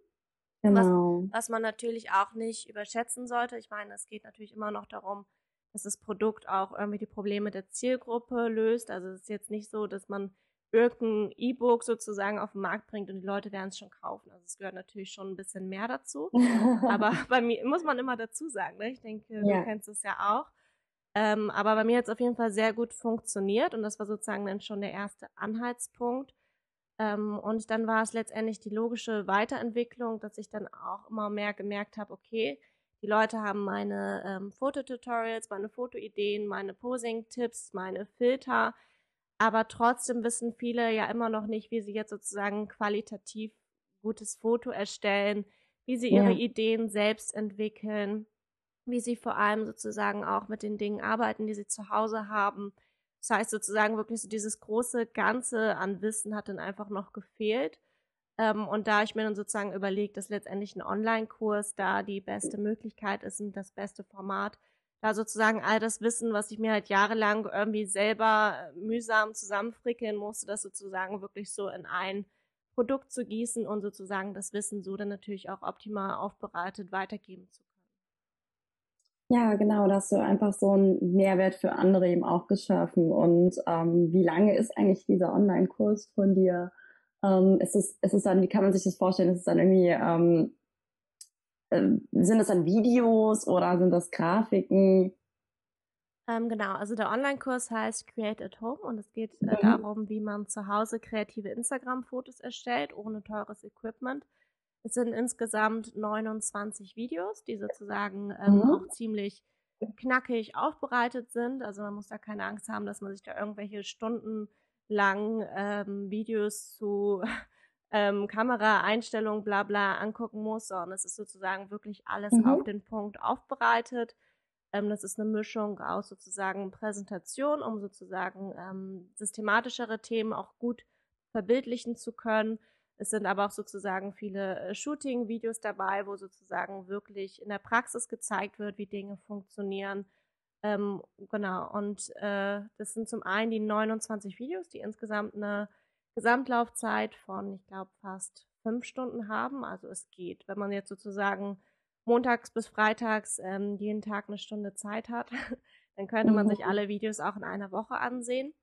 B: Genau. Was, was man natürlich auch nicht überschätzen sollte. Ich meine, es geht natürlich immer noch darum, dass das Produkt auch irgendwie die Probleme der Zielgruppe löst. Also es ist jetzt nicht so, dass man irgendein E-Book sozusagen auf den Markt bringt und die Leute werden es schon kaufen. Also es gehört natürlich schon ein bisschen mehr dazu. (laughs) aber bei mir muss man immer dazu sagen, ne? ich denke, ja. du kennst es ja auch. Ähm, aber bei mir hat es auf jeden Fall sehr gut funktioniert und das war sozusagen dann schon der erste Anhaltspunkt. Ähm, und dann war es letztendlich die logische Weiterentwicklung, dass ich dann auch immer mehr gemerkt habe, okay, die Leute haben meine ähm, Fototutorials, meine Fotoideen, meine Posing-Tipps, meine Filter, aber trotzdem wissen viele ja immer noch nicht, wie sie jetzt sozusagen qualitativ gutes Foto erstellen, wie sie ihre ja. Ideen selbst entwickeln, wie sie vor allem sozusagen auch mit den Dingen arbeiten, die sie zu Hause haben. Das heißt sozusagen wirklich so dieses große Ganze an Wissen hat dann einfach noch gefehlt. Ähm, und da ich mir dann sozusagen überlegt, dass letztendlich ein Online-Kurs da die beste Möglichkeit ist und das beste Format, da sozusagen all das Wissen, was ich mir halt jahrelang irgendwie selber äh, mühsam zusammenfrickeln musste, das sozusagen wirklich so in ein Produkt zu gießen und sozusagen das Wissen so dann natürlich auch optimal aufbereitet weitergeben zu können.
A: Ja, genau, da hast du einfach so einen Mehrwert für andere eben auch geschaffen. Und ähm, wie lange ist eigentlich dieser Online-Kurs von dir? Ähm, ist, es, ist es dann, wie kann man sich das vorstellen? Ist es dann irgendwie ähm, sind das dann Videos oder sind das Grafiken?
B: Ähm, genau, also der Online-Kurs heißt Create at Home und es geht äh, mhm. darum, wie man zu Hause kreative Instagram-Fotos erstellt, ohne teures Equipment. Es sind insgesamt 29 Videos, die sozusagen ähm, mhm. auch ziemlich knackig aufbereitet sind. Also man muss da keine Angst haben, dass man sich da irgendwelche stundenlang ähm, Videos zu ähm, Kameraeinstellungen, bla bla angucken muss, sondern es ist sozusagen wirklich alles mhm. auf den Punkt aufbereitet. Ähm, das ist eine Mischung aus sozusagen Präsentation, um sozusagen ähm, systematischere Themen auch gut verbildlichen zu können. Es sind aber auch sozusagen viele äh, Shooting-Videos dabei, wo sozusagen wirklich in der Praxis gezeigt wird, wie Dinge funktionieren. Ähm, genau, und äh, das sind zum einen die 29 Videos, die insgesamt eine Gesamtlaufzeit von, ich glaube, fast fünf Stunden haben. Also es geht, wenn man jetzt sozusagen montags bis freitags ähm, jeden Tag eine Stunde Zeit hat, (laughs) dann könnte man sich mhm. alle Videos auch in einer Woche ansehen.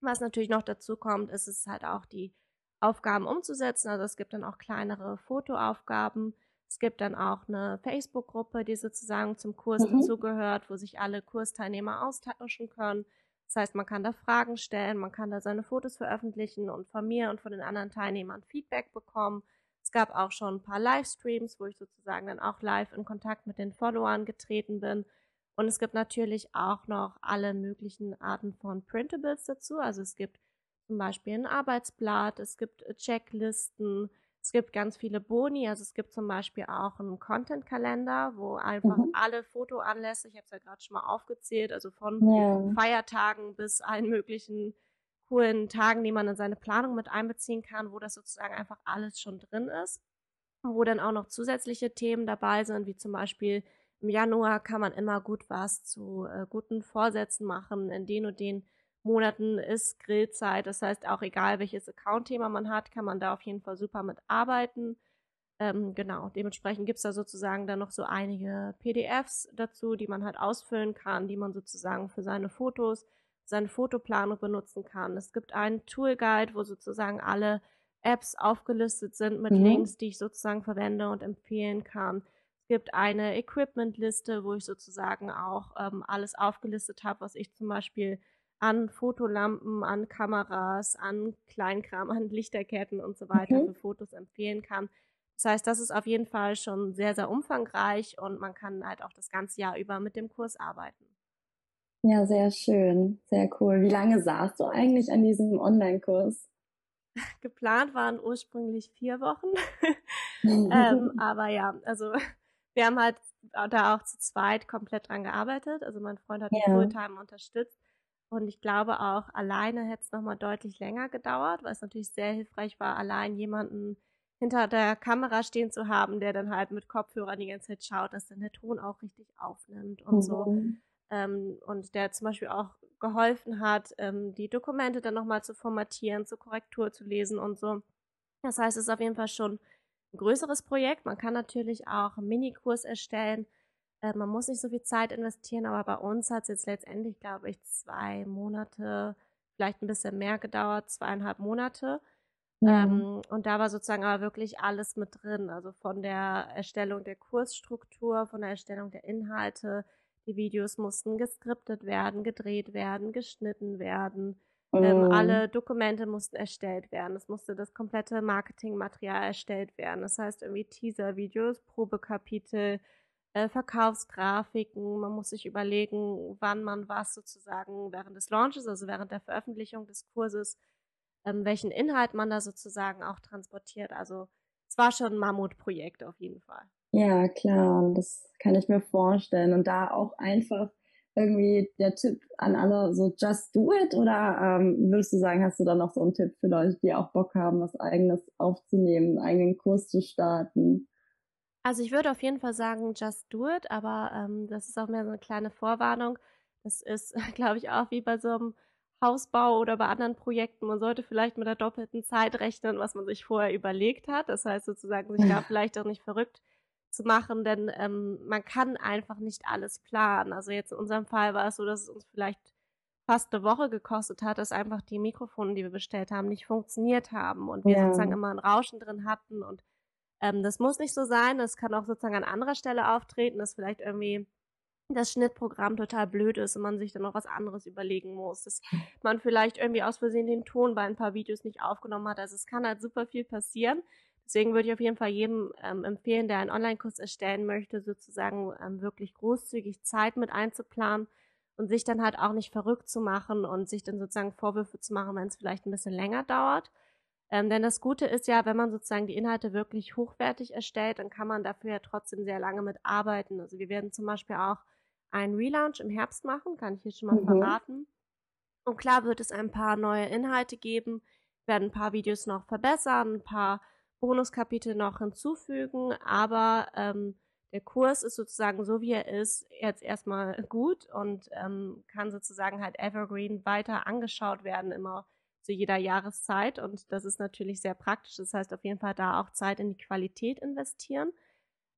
B: Was natürlich noch dazu kommt, ist es halt auch die Aufgaben umzusetzen. Also es gibt dann auch kleinere Fotoaufgaben. Es gibt dann auch eine Facebook-Gruppe, die sozusagen zum Kurs mhm. dazugehört, wo sich alle Kursteilnehmer austauschen können. Das heißt, man kann da Fragen stellen, man kann da seine Fotos veröffentlichen und von mir und von den anderen Teilnehmern Feedback bekommen. Es gab auch schon ein paar Livestreams, wo ich sozusagen dann auch live in Kontakt mit den Followern getreten bin. Und es gibt natürlich auch noch alle möglichen Arten von Printables dazu. Also es gibt zum Beispiel ein Arbeitsblatt, es gibt Checklisten, es gibt ganz viele Boni, also es gibt zum Beispiel auch einen Content-Kalender, wo einfach mhm. alle Fotoanlässe, ich habe es ja gerade schon mal aufgezählt, also von ja. Feiertagen bis allen möglichen coolen Tagen, die man in seine Planung mit einbeziehen kann, wo das sozusagen einfach alles schon drin ist. Wo dann auch noch zusätzliche Themen dabei sind, wie zum Beispiel im Januar kann man immer gut was zu äh, guten Vorsätzen machen, in den und den Monaten ist Grillzeit. Das heißt, auch egal welches Account-Thema man hat, kann man da auf jeden Fall super mit arbeiten. Ähm, genau, dementsprechend gibt es da sozusagen dann noch so einige PDFs dazu, die man halt ausfüllen kann, die man sozusagen für seine Fotos, seine Fotoplanung benutzen kann. Es gibt einen Toolguide, wo sozusagen alle Apps aufgelistet sind mit mhm. Links, die ich sozusagen verwende und empfehlen kann. Es gibt eine Equipment-Liste, wo ich sozusagen auch ähm, alles aufgelistet habe, was ich zum Beispiel an Fotolampen, an Kameras, an Kleinkram, (laughs) an Lichterketten und so weiter okay. für Fotos empfehlen kann. Das heißt, das ist auf jeden Fall schon sehr, sehr umfangreich und man kann halt auch das ganze Jahr über mit dem Kurs arbeiten.
A: Ja, sehr schön, sehr cool. Wie lange saßt du eigentlich an diesem Online-Kurs? (laughs)
B: Geplant waren ursprünglich vier Wochen. (laughs) ähm, aber ja, also wir haben halt da auch zu zweit komplett dran gearbeitet. Also mein Freund hat ja. Fulltime unterstützt. Und ich glaube auch, alleine hätte es nochmal deutlich länger gedauert, weil es natürlich sehr hilfreich war, allein jemanden hinter der Kamera stehen zu haben, der dann halt mit Kopfhörern die ganze Zeit schaut, dass dann der Ton auch richtig aufnimmt und mhm. so. ähm, und der zum Beispiel auch geholfen hat, ähm, die Dokumente dann nochmal zu formatieren, zur Korrektur zu lesen und so. Das heißt, es ist auf jeden Fall schon ein größeres Projekt. Man kann natürlich auch einen Minikurs erstellen. Äh, man muss nicht so viel Zeit investieren, aber bei uns hat es jetzt letztendlich, glaube ich, zwei Monate, vielleicht ein bisschen mehr gedauert, zweieinhalb Monate. Ja. Ähm, und da war sozusagen aber wirklich alles mit drin. Also von der Erstellung der Kursstruktur, von der Erstellung der Inhalte. Die Videos mussten geskriptet werden, gedreht werden, geschnitten werden. Ähm, oh. alle Dokumente mussten erstellt werden. Es musste das komplette Marketingmaterial erstellt werden. Das heißt irgendwie Teaser-Videos, Probekapitel, äh, Verkaufsgrafiken. Man muss sich überlegen, wann man was sozusagen während des Launches, also während der Veröffentlichung des Kurses, ähm, welchen Inhalt man da sozusagen auch transportiert. Also es war schon ein Mammutprojekt auf jeden Fall.
A: Ja, klar, das kann ich mir vorstellen. Und da auch einfach irgendwie der Tipp an alle, so just do it? Oder ähm, würdest du sagen, hast du da noch so einen Tipp für Leute, die auch Bock haben, was eigenes aufzunehmen, einen eigenen Kurs zu starten?
B: Also ich würde auf jeden Fall sagen, just do it, aber ähm, das ist auch mehr so eine kleine Vorwarnung. Das ist, (laughs) glaube ich, auch wie bei so einem Hausbau oder bei anderen Projekten. Man sollte vielleicht mit der doppelten Zeit rechnen, was man sich vorher überlegt hat. Das heißt sozusagen, sich da vielleicht auch nicht verrückt zu machen, denn ähm, man kann einfach nicht alles planen. Also jetzt in unserem Fall war es so, dass es uns vielleicht fast eine Woche gekostet hat, dass einfach die Mikrofone, die wir bestellt haben, nicht funktioniert haben und wir ja. sozusagen immer ein Rauschen drin hatten und ähm, das muss nicht so sein. Das kann auch sozusagen an anderer Stelle auftreten, dass vielleicht irgendwie das Schnittprogramm total blöd ist und man sich dann noch was anderes überlegen muss, dass man vielleicht irgendwie aus Versehen den Ton bei ein paar Videos nicht aufgenommen hat. Also es kann halt super viel passieren. Deswegen würde ich auf jeden Fall jedem ähm, empfehlen, der einen Online-Kurs erstellen möchte, sozusagen ähm, wirklich großzügig Zeit mit einzuplanen und sich dann halt auch nicht verrückt zu machen und sich dann sozusagen Vorwürfe zu machen, wenn es vielleicht ein bisschen länger dauert. Ähm, denn das Gute ist ja, wenn man sozusagen die Inhalte wirklich hochwertig erstellt, dann kann man dafür ja trotzdem sehr lange mit arbeiten. Also wir werden zum Beispiel auch einen Relaunch im Herbst machen, kann ich hier schon mal mhm. verraten. Und klar wird es ein paar neue Inhalte geben, werden ein paar Videos noch verbessern, ein paar Bonuskapitel noch hinzufügen, aber ähm, der Kurs ist sozusagen so, wie er ist, jetzt erstmal gut und ähm, kann sozusagen halt evergreen weiter angeschaut werden, immer zu jeder Jahreszeit. Und das ist natürlich sehr praktisch. Das heißt auf jeden Fall da auch Zeit in die Qualität investieren.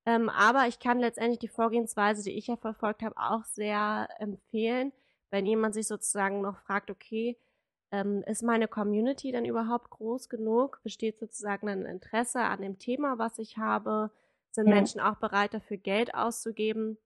B: Ähm, aber ich kann letztendlich die Vorgehensweise, die ich ja verfolgt habe, auch sehr empfehlen, wenn jemand sich sozusagen noch fragt, okay, ähm, ist meine Community denn überhaupt groß genug? Besteht sozusagen ein Interesse an dem Thema, was ich habe? Sind ja. Menschen auch bereit, dafür Geld auszugeben?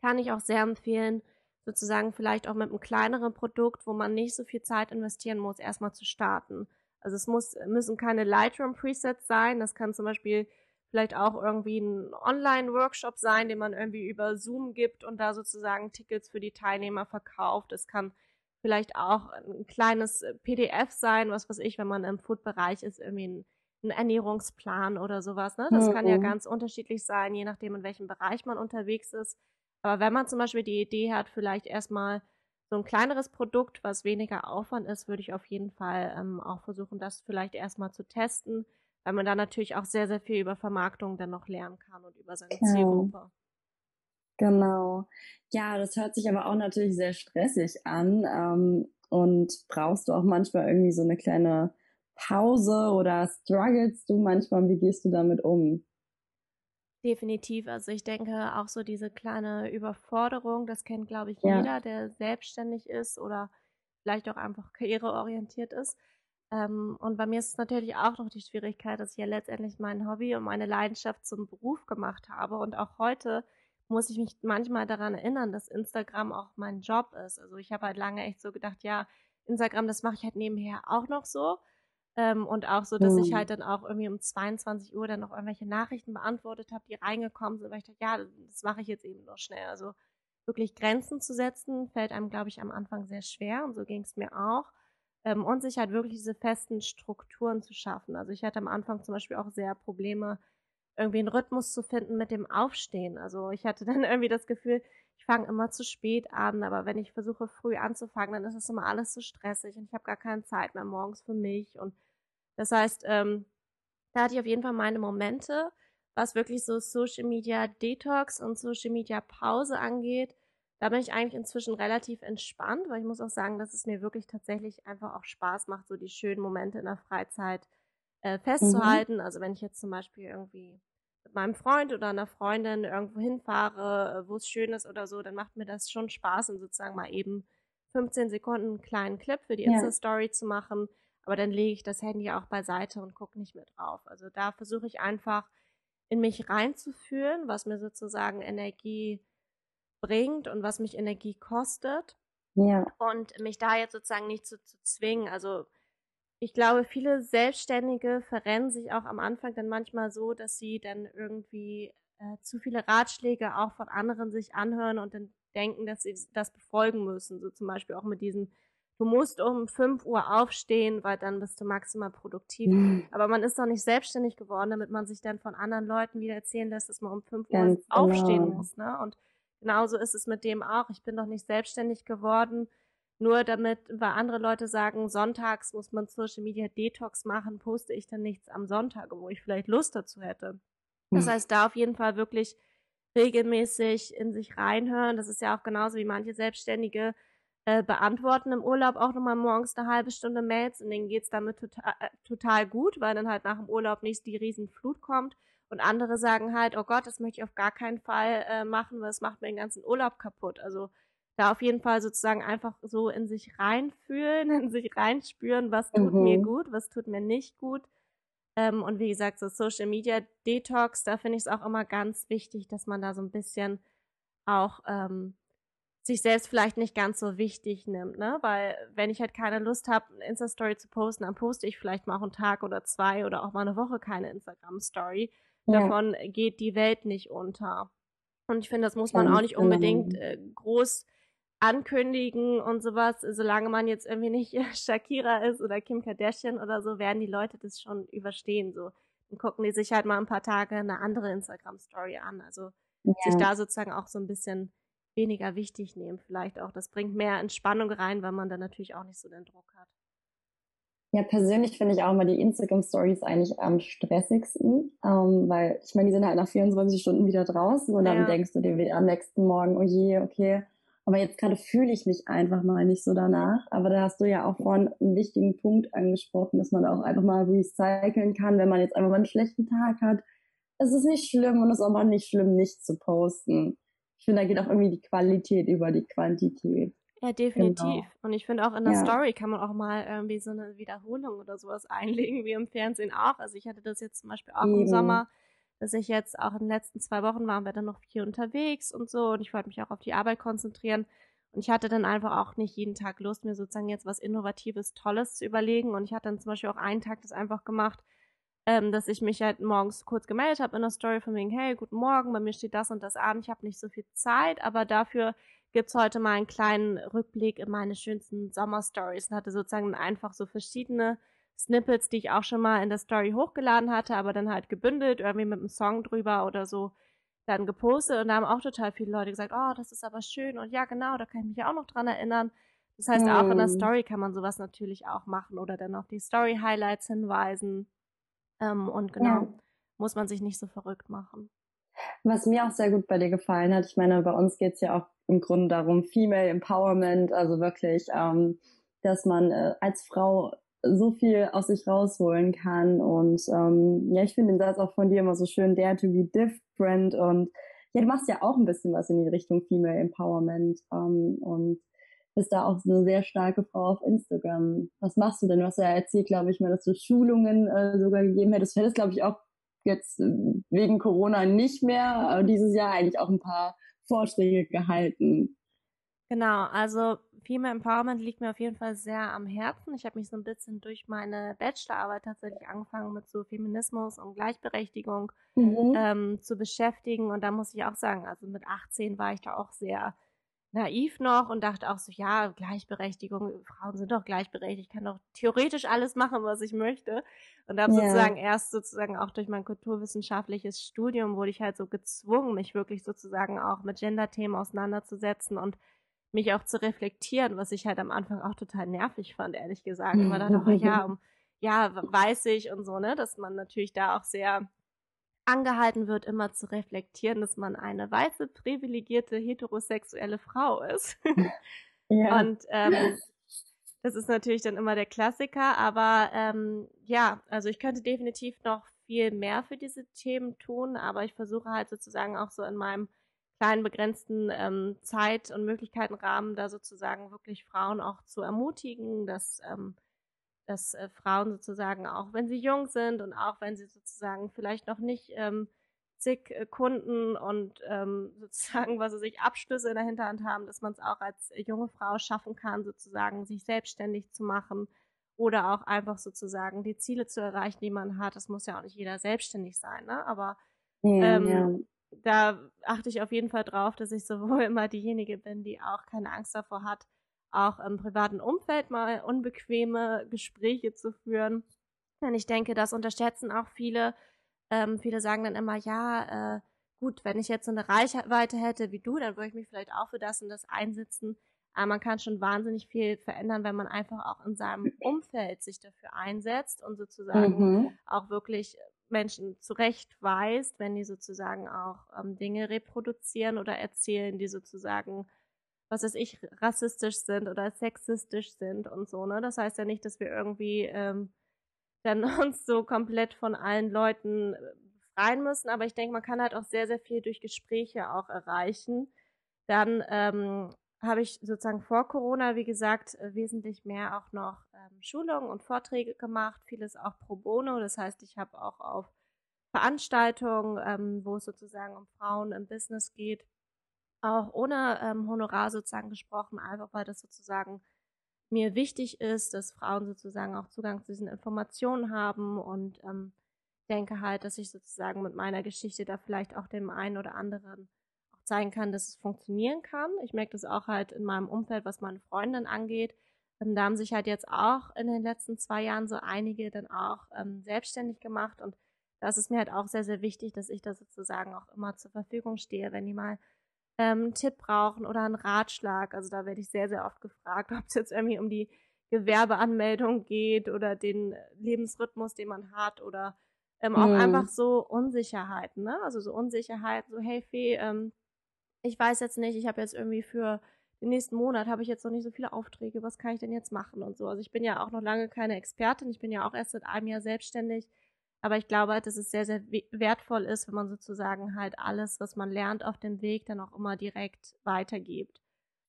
B: Kann ich auch sehr empfehlen, sozusagen vielleicht auch mit einem kleineren Produkt, wo man nicht so viel Zeit investieren muss, erstmal zu starten. Also es muss, müssen keine Lightroom-Presets sein. Das kann zum Beispiel vielleicht auch irgendwie ein Online-Workshop sein, den man irgendwie über Zoom gibt und da sozusagen Tickets für die Teilnehmer verkauft. Es kann vielleicht auch ein kleines äh, PDF sein, was weiß ich, wenn man im Food-Bereich ist, irgendwie ein, ein, Ernährungsplan oder sowas. Ne? Das mhm. kann ja mhm. ganz unterschiedlich sein, je nachdem, in welchem Bereich man unterwegs ist. Aber wenn man zum Beispiel die Idee hat, vielleicht erstmal so ein kleineres Produkt, was weniger Aufwand ist, würde ich auf jeden Fall ähm, auch versuchen, das vielleicht erstmal zu testen, weil man da natürlich auch sehr, sehr viel über Vermarktung dann noch lernen kann und über seine genau. Zielgruppe.
A: Genau. Ja, das hört sich aber auch natürlich sehr stressig an. Ähm, und brauchst du auch manchmal irgendwie so eine kleine Pause oder struggles du manchmal? Wie gehst du damit um?
B: Definitiv. Also ich denke auch so diese kleine Überforderung, das kennt, glaube ich, ja. jeder, der selbstständig ist oder vielleicht auch einfach karriereorientiert ist. Ähm, und bei mir ist es natürlich auch noch die Schwierigkeit, dass ich ja letztendlich mein Hobby und meine Leidenschaft zum Beruf gemacht habe und auch heute muss ich mich manchmal daran erinnern, dass Instagram auch mein Job ist. Also ich habe halt lange echt so gedacht, ja, Instagram, das mache ich halt nebenher auch noch so. Ähm, und auch so, dass mhm. ich halt dann auch irgendwie um 22 Uhr dann noch irgendwelche Nachrichten beantwortet habe, die reingekommen sind, weil ich dachte, ja, das mache ich jetzt eben noch schnell. Also wirklich Grenzen zu setzen, fällt einem, glaube ich, am Anfang sehr schwer und so ging es mir auch. Ähm, und sich halt wirklich diese festen Strukturen zu schaffen. Also ich hatte am Anfang zum Beispiel auch sehr Probleme, irgendwie einen Rhythmus zu finden mit dem Aufstehen. Also ich hatte (laughs) dann irgendwie das Gefühl, ich fange immer zu spät an, aber wenn ich versuche früh anzufangen, dann ist es immer alles so stressig und ich habe gar keine Zeit mehr morgens für mich. Und das heißt, ähm, da hatte ich auf jeden Fall meine Momente, was wirklich so Social Media Detox und Social Media Pause angeht. da bin ich eigentlich inzwischen relativ entspannt, weil ich muss auch sagen, dass es mir wirklich tatsächlich einfach auch Spaß macht, so die schönen Momente in der Freizeit äh, mhm. festzuhalten. Mhm. Also wenn ich jetzt zum Beispiel irgendwie meinem Freund oder einer Freundin irgendwo hinfahre, äh, wo es schön ist oder so, dann macht mir das schon Spaß und sozusagen mal eben 15 Sekunden einen kleinen Clip für die Insta-Story ja. zu machen. Aber dann lege ich das Handy auch beiseite und gucke nicht mehr drauf. Also da versuche ich einfach in mich reinzuführen, was mir sozusagen Energie bringt und was mich Energie kostet. Ja. Und mich da jetzt sozusagen nicht zu, zu zwingen. Also ich glaube, viele Selbstständige verrennen sich auch am Anfang dann manchmal so, dass sie dann irgendwie äh, zu viele Ratschläge auch von anderen sich anhören und dann denken, dass sie das befolgen müssen. So zum Beispiel auch mit diesen, du musst um 5 Uhr aufstehen, weil dann bist du maximal produktiv. Mhm. Aber man ist doch nicht selbstständig geworden, damit man sich dann von anderen Leuten wieder erzählen lässt, dass man um 5 Uhr genau. aufstehen muss. Ne? Und genauso ist es mit dem auch. Ich bin doch nicht selbstständig geworden, nur damit, weil andere Leute sagen, sonntags muss man Social Media Detox machen, poste ich dann nichts am Sonntag, wo ich vielleicht Lust dazu hätte. Das hm. heißt, da auf jeden Fall wirklich regelmäßig in sich reinhören. Das ist ja auch genauso wie manche Selbstständige äh, beantworten im Urlaub auch nochmal morgens eine halbe Stunde Mails und denen geht's damit total, äh, total gut, weil dann halt nach dem Urlaub nicht die Riesenflut kommt. Und andere sagen halt, oh Gott, das möchte ich auf gar keinen Fall äh, machen, weil es macht mir den ganzen Urlaub kaputt. Also da auf jeden Fall sozusagen einfach so in sich reinfühlen, (laughs) in sich reinspüren, was tut mhm. mir gut, was tut mir nicht gut. Ähm, und wie gesagt, so Social Media Detox, da finde ich es auch immer ganz wichtig, dass man da so ein bisschen auch ähm, sich selbst vielleicht nicht ganz so wichtig nimmt, ne? Weil wenn ich halt keine Lust habe, eine Insta-Story zu posten, dann poste ich vielleicht mal auch einen Tag oder zwei oder auch mal eine Woche keine Instagram-Story. Ja. Davon geht die Welt nicht unter. Und ich finde, das muss man auch nicht genau. unbedingt äh, groß ankündigen und sowas, solange man jetzt irgendwie nicht (laughs) Shakira ist oder Kim Kardashian oder so, werden die Leute das schon überstehen. So, dann gucken die sich halt mal ein paar Tage eine andere Instagram-Story an. Also ja. sich da sozusagen auch so ein bisschen weniger wichtig nehmen, vielleicht auch. Das bringt mehr Entspannung rein, weil man dann natürlich auch nicht so den Druck hat.
A: Ja, persönlich finde ich auch mal die Instagram-Stories eigentlich am stressigsten, ähm, weil ich meine, die sind halt nach 24 Stunden wieder draußen und dann ja. denkst du dir am nächsten Morgen, oh je, okay, aber jetzt gerade fühle ich mich einfach mal nicht so danach. Aber da hast du ja auch vorhin einen wichtigen Punkt angesprochen, dass man auch einfach mal recyceln kann, wenn man jetzt einfach mal einen schlechten Tag hat. Es ist nicht schlimm und es ist auch mal nicht schlimm, nicht zu posten. Ich finde, da geht auch irgendwie die Qualität über die Quantität.
B: Ja, definitiv. Genau. Und ich finde auch in der ja. Story kann man auch mal irgendwie so eine Wiederholung oder sowas (laughs) einlegen, wie im Fernsehen auch. Also ich hatte das jetzt zum Beispiel auch Eben. im Sommer dass ich jetzt auch in den letzten zwei Wochen waren wir dann noch viel unterwegs und so und ich wollte mich auch auf die Arbeit konzentrieren. Und ich hatte dann einfach auch nicht jeden Tag Lust, mir sozusagen jetzt was Innovatives, Tolles zu überlegen. Und ich hatte dann zum Beispiel auch einen Tag das einfach gemacht, ähm, dass ich mich halt morgens kurz gemeldet habe in der Story von wegen, hey, guten Morgen, bei mir steht das und das an, ich habe nicht so viel Zeit, aber dafür gibt's heute mal einen kleinen Rückblick in meine schönsten Sommerstories und hatte sozusagen einfach so verschiedene Snippets, die ich auch schon mal in der Story hochgeladen hatte, aber dann halt gebündelt, irgendwie mit einem Song drüber oder so dann gepostet und da haben auch total viele Leute gesagt, oh, das ist aber schön und ja, genau, da kann ich mich ja auch noch dran erinnern. Das heißt, auch in der hm. Story kann man sowas natürlich auch machen oder dann auf die Story-Highlights hinweisen. Ähm, und genau, ja. muss man sich nicht so verrückt machen.
A: Was mir auch sehr gut bei dir gefallen hat, ich meine, bei uns geht es ja auch im Grunde darum, Female Empowerment, also wirklich, ähm, dass man äh, als Frau so viel aus sich rausholen kann. Und ähm, ja, ich finde den Satz auch von dir immer so schön, dare to be different. Und ja, du machst ja auch ein bisschen was in die Richtung Female Empowerment ähm, und bist da auch so eine sehr starke Frau auf Instagram. Was machst du denn? Du hast ja erzählt, glaube ich, mal, dass du Schulungen äh, sogar gegeben hättest. Du hättest, glaube ich, auch jetzt äh, wegen Corona nicht mehr, äh, dieses Jahr eigentlich auch ein paar Vorträge gehalten.
B: Genau, also Female Empowerment liegt mir auf jeden Fall sehr am Herzen. Ich habe mich so ein bisschen durch meine Bachelorarbeit tatsächlich angefangen mit so Feminismus und Gleichberechtigung mhm. ähm, zu beschäftigen. Und da muss ich auch sagen, also mit 18 war ich da auch sehr naiv noch und dachte auch so, ja, Gleichberechtigung, Frauen sind doch gleichberechtigt, ich kann doch theoretisch alles machen, was ich möchte. Und habe yeah. sozusagen erst sozusagen auch durch mein kulturwissenschaftliches Studium wurde ich halt so gezwungen, mich wirklich sozusagen auch mit Gender-Themen auseinanderzusetzen und mich auch zu reflektieren, was ich halt am Anfang auch total nervig fand, ehrlich gesagt. Und man dachte auch, ja, um, ja, weiß ich und so, ne, dass man natürlich da auch sehr angehalten wird, immer zu reflektieren, dass man eine weiße, privilegierte, heterosexuelle Frau ist. (laughs) ja. Und ähm, das ist natürlich dann immer der Klassiker, aber ähm, ja, also ich könnte definitiv noch viel mehr für diese Themen tun, aber ich versuche halt sozusagen auch so in meinem kleinen begrenzten ähm, Zeit- und Möglichkeitenrahmen da sozusagen wirklich Frauen auch zu ermutigen, dass, ähm, dass äh, Frauen sozusagen auch, wenn sie jung sind und auch wenn sie sozusagen vielleicht noch nicht ähm, zig äh, Kunden und ähm, (laughs) sozusagen, was sie sich Abschlüsse in der Hinterhand haben, dass man es auch als junge Frau schaffen kann, sozusagen sich selbstständig zu machen oder auch einfach sozusagen die Ziele zu erreichen, die man hat. Das muss ja auch nicht jeder selbstständig sein, ne? Aber ähm, ja. Da achte ich auf jeden Fall drauf, dass ich sowohl (laughs) immer diejenige bin, die auch keine Angst davor hat, auch im privaten Umfeld mal unbequeme Gespräche zu führen. Denn ich denke, das unterschätzen auch viele, ähm, viele sagen dann immer, ja, äh, gut, wenn ich jetzt so eine Reichweite hätte wie du, dann würde ich mich vielleicht auch für das und das einsetzen. Aber man kann schon wahnsinnig viel verändern, wenn man einfach auch in seinem Umfeld sich dafür einsetzt und sozusagen mhm. auch wirklich Menschen zurechtweist, wenn die sozusagen auch ähm, Dinge reproduzieren oder erzählen, die sozusagen, was weiß ich, rassistisch sind oder sexistisch sind und so. Ne? Das heißt ja nicht, dass wir irgendwie ähm, dann (laughs) uns so komplett von allen Leuten äh, befreien müssen. Aber ich denke, man kann halt auch sehr, sehr viel durch Gespräche auch erreichen. Dann ähm, habe ich sozusagen vor Corona, wie gesagt, äh, wesentlich mehr auch noch ähm, Schulungen und Vorträge gemacht, vieles auch pro bono. Das heißt, ich habe auch auf Veranstaltungen, ähm, wo es sozusagen um Frauen im Business geht, auch ohne ähm, Honorar sozusagen gesprochen, einfach weil das sozusagen mir wichtig ist, dass Frauen sozusagen auch Zugang zu diesen Informationen haben und ähm, denke halt, dass ich sozusagen mit meiner Geschichte da vielleicht auch dem einen oder anderen zeigen kann, dass es funktionieren kann. Ich merke das auch halt in meinem Umfeld, was meine Freundin angeht. Ähm, da haben sich halt jetzt auch in den letzten zwei Jahren so einige dann auch ähm, selbstständig gemacht und das ist mir halt auch sehr, sehr wichtig, dass ich da sozusagen auch immer zur Verfügung stehe, wenn die mal ähm, einen Tipp brauchen oder einen Ratschlag. Also da werde ich sehr, sehr oft gefragt, (laughs) ob es jetzt irgendwie um die Gewerbeanmeldung geht oder den Lebensrhythmus, den man hat oder ähm, auch mhm. einfach so Unsicherheiten, ne? Also so Unsicherheiten, so hey Fee, ähm, ich weiß jetzt nicht, ich habe jetzt irgendwie für den nächsten Monat habe ich jetzt noch nicht so viele Aufträge, was kann ich denn jetzt machen und so. Also ich bin ja auch noch lange keine Expertin, ich bin ja auch erst seit einem Jahr selbstständig aber ich glaube halt, dass es sehr, sehr wertvoll ist, wenn man sozusagen halt alles, was man lernt auf dem Weg, dann auch immer direkt weitergibt.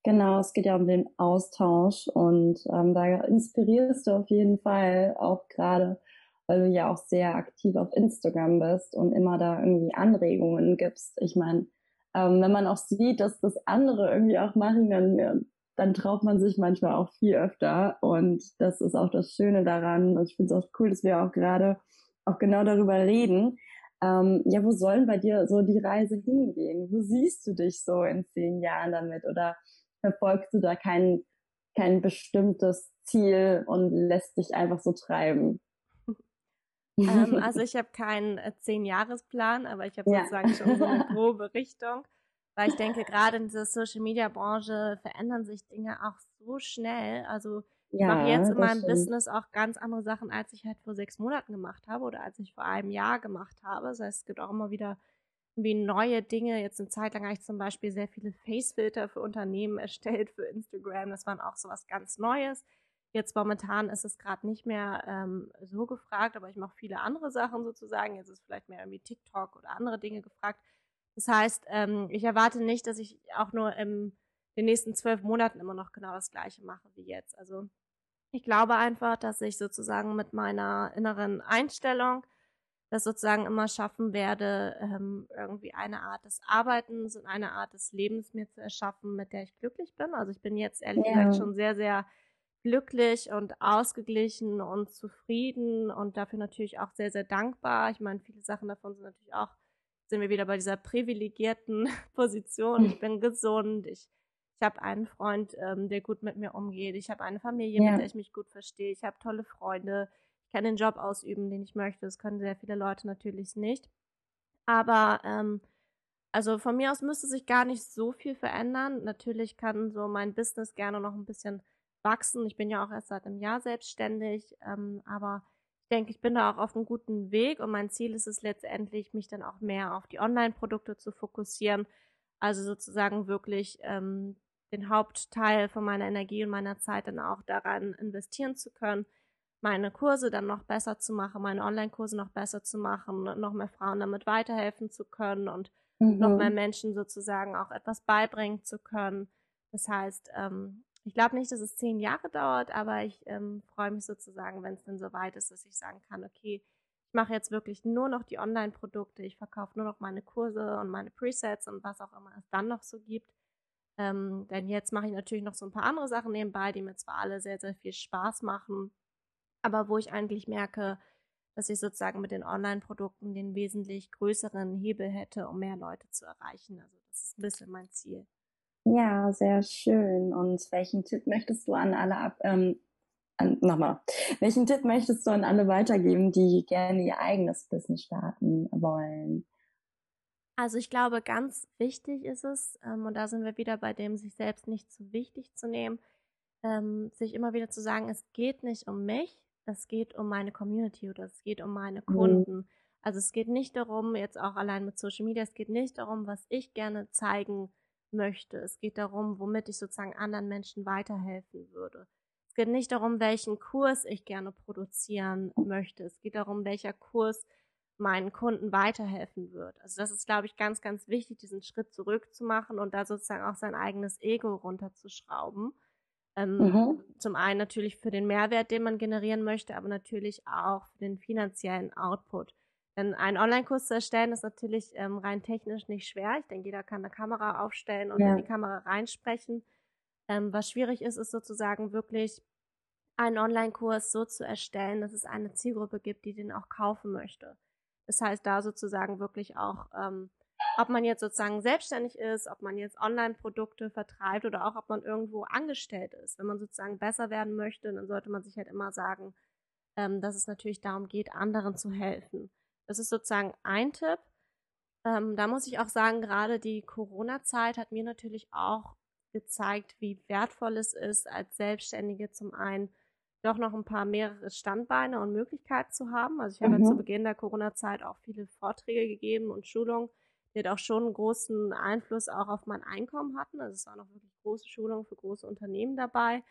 A: Genau, es geht ja um den Austausch und ähm, da inspirierst du auf jeden Fall auch gerade, weil du ja auch sehr aktiv auf Instagram bist und immer da irgendwie Anregungen gibst. Ich meine, ähm, wenn man auch sieht, dass das andere irgendwie auch machen, dann, dann traut man sich manchmal auch viel öfter und das ist auch das Schöne daran und ich finde es auch cool, dass wir auch gerade auch genau darüber reden. Ähm, ja, wo sollen bei dir so die Reise hingehen? Wo siehst du dich so in zehn Jahren damit? Oder verfolgst du da kein, kein bestimmtes Ziel und lässt dich einfach so treiben?
B: Ähm, (laughs) also ich habe keinen äh, Zehn-Jahres-Plan, aber ich habe ja. sozusagen schon so eine (laughs) grobe Richtung. Weil ich denke, gerade in dieser Social-Media-Branche verändern sich Dinge auch so schnell. Also ich ja, mache jetzt in meinem stimmt. Business auch ganz andere Sachen, als ich halt vor sechs Monaten gemacht habe oder als ich vor einem Jahr gemacht habe. Das heißt, es gibt auch immer wieder irgendwie neue Dinge. Jetzt eine Zeit lang habe ich zum Beispiel sehr viele Facefilter für Unternehmen erstellt für Instagram. Das war auch so was ganz Neues. Jetzt momentan ist es gerade nicht mehr ähm, so gefragt, aber ich mache viele andere Sachen sozusagen. Jetzt ist vielleicht mehr irgendwie TikTok oder andere Dinge gefragt. Das heißt, ähm, ich erwarte nicht, dass ich auch nur in den nächsten zwölf Monaten immer noch genau das Gleiche mache wie jetzt. Also ich glaube einfach, dass ich sozusagen mit meiner inneren Einstellung das sozusagen immer schaffen werde, ähm, irgendwie eine Art des Arbeitens und eine Art des Lebens mir zu erschaffen, mit der ich glücklich bin. Also ich bin jetzt ehrlich ja. gesagt schon sehr, sehr glücklich und ausgeglichen und zufrieden und dafür natürlich auch sehr, sehr dankbar. Ich meine, viele Sachen davon sind natürlich auch, sind wir wieder bei dieser privilegierten (laughs) Position. Ich bin gesund, ich ich habe einen Freund, ähm, der gut mit mir umgeht. Ich habe eine Familie, ja. mit der ich mich gut verstehe. Ich habe tolle Freunde. Ich kann den Job ausüben, den ich möchte. Das können sehr viele Leute natürlich nicht. Aber ähm, also von mir aus müsste sich gar nicht so viel verändern. Natürlich kann so mein Business gerne noch ein bisschen wachsen. Ich bin ja auch erst seit einem Jahr selbstständig, ähm, aber ich denke, ich bin da auch auf einem guten Weg und mein Ziel ist es letztendlich, mich dann auch mehr auf die Online-Produkte zu fokussieren. Also sozusagen wirklich ähm, den Hauptteil von meiner Energie und meiner Zeit dann auch daran investieren zu können, meine Kurse dann noch besser zu machen, meine Online-Kurse noch besser zu machen, noch mehr Frauen damit weiterhelfen zu können und mhm. noch mehr Menschen sozusagen auch etwas beibringen zu können. Das heißt, ähm, ich glaube nicht, dass es zehn Jahre dauert, aber ich ähm, freue mich sozusagen, wenn es dann so weit ist, dass ich sagen kann, okay, ich mache jetzt wirklich nur noch die Online-Produkte, ich verkaufe nur noch meine Kurse und meine Presets und was auch immer es dann noch so gibt. Ähm, denn jetzt mache ich natürlich noch so ein paar andere Sachen nebenbei, die mir zwar alle sehr, sehr viel Spaß machen, aber wo ich eigentlich merke, dass ich sozusagen mit den Online-Produkten den wesentlich größeren Hebel hätte, um mehr Leute zu erreichen. Also das ist ein bisschen mein Ziel.
A: Ja, sehr schön. Und welchen Tipp möchtest du an alle ab, ähm, an, nochmal, welchen Tipp möchtest du an alle weitergeben, die gerne ihr eigenes Business starten wollen?
B: Also ich glaube, ganz wichtig ist es, ähm, und da sind wir wieder bei dem, sich selbst nicht zu wichtig zu nehmen, ähm, sich immer wieder zu sagen, es geht nicht um mich, es geht um meine Community oder es geht um meine mhm. Kunden. Mhm. Also es geht nicht darum, jetzt auch allein mit Social Media, es geht nicht darum, was ich gerne zeigen möchte. Es geht darum, womit ich sozusagen anderen Menschen weiterhelfen würde. Es geht nicht darum, welchen Kurs ich gerne produzieren möchte. Es geht darum, welcher Kurs meinen Kunden weiterhelfen wird. Also das ist, glaube ich, ganz, ganz wichtig, diesen Schritt zurückzumachen und da sozusagen auch sein eigenes Ego runterzuschrauben. Ähm, mhm. Zum einen natürlich für den Mehrwert, den man generieren möchte, aber natürlich auch für den finanziellen Output. Denn einen Online-Kurs zu erstellen ist natürlich ähm, rein technisch nicht schwer. Ich denke, jeder kann eine Kamera aufstellen und ja. in die Kamera reinsprechen. Ähm, was schwierig ist, ist sozusagen wirklich einen Online-Kurs so zu erstellen, dass es eine Zielgruppe gibt, die den auch kaufen möchte. Das heißt, da sozusagen wirklich auch, ähm, ob man jetzt sozusagen selbstständig ist, ob man jetzt Online-Produkte vertreibt oder auch ob man irgendwo angestellt ist. Wenn man sozusagen besser werden möchte, dann sollte man sich halt immer sagen, ähm, dass es natürlich darum geht, anderen zu helfen. Das ist sozusagen ein Tipp. Ähm, da muss ich auch sagen, gerade die Corona-Zeit hat mir natürlich auch gezeigt, wie wertvoll es ist, als Selbstständige zum einen doch noch ein paar mehrere Standbeine und Möglichkeiten zu haben. Also ich habe mhm. zu Beginn der Corona-Zeit auch viele Vorträge gegeben und Schulungen, die halt auch schon einen großen Einfluss auch auf mein Einkommen hatten. Also es waren auch wirklich große Schulungen für große Unternehmen dabei.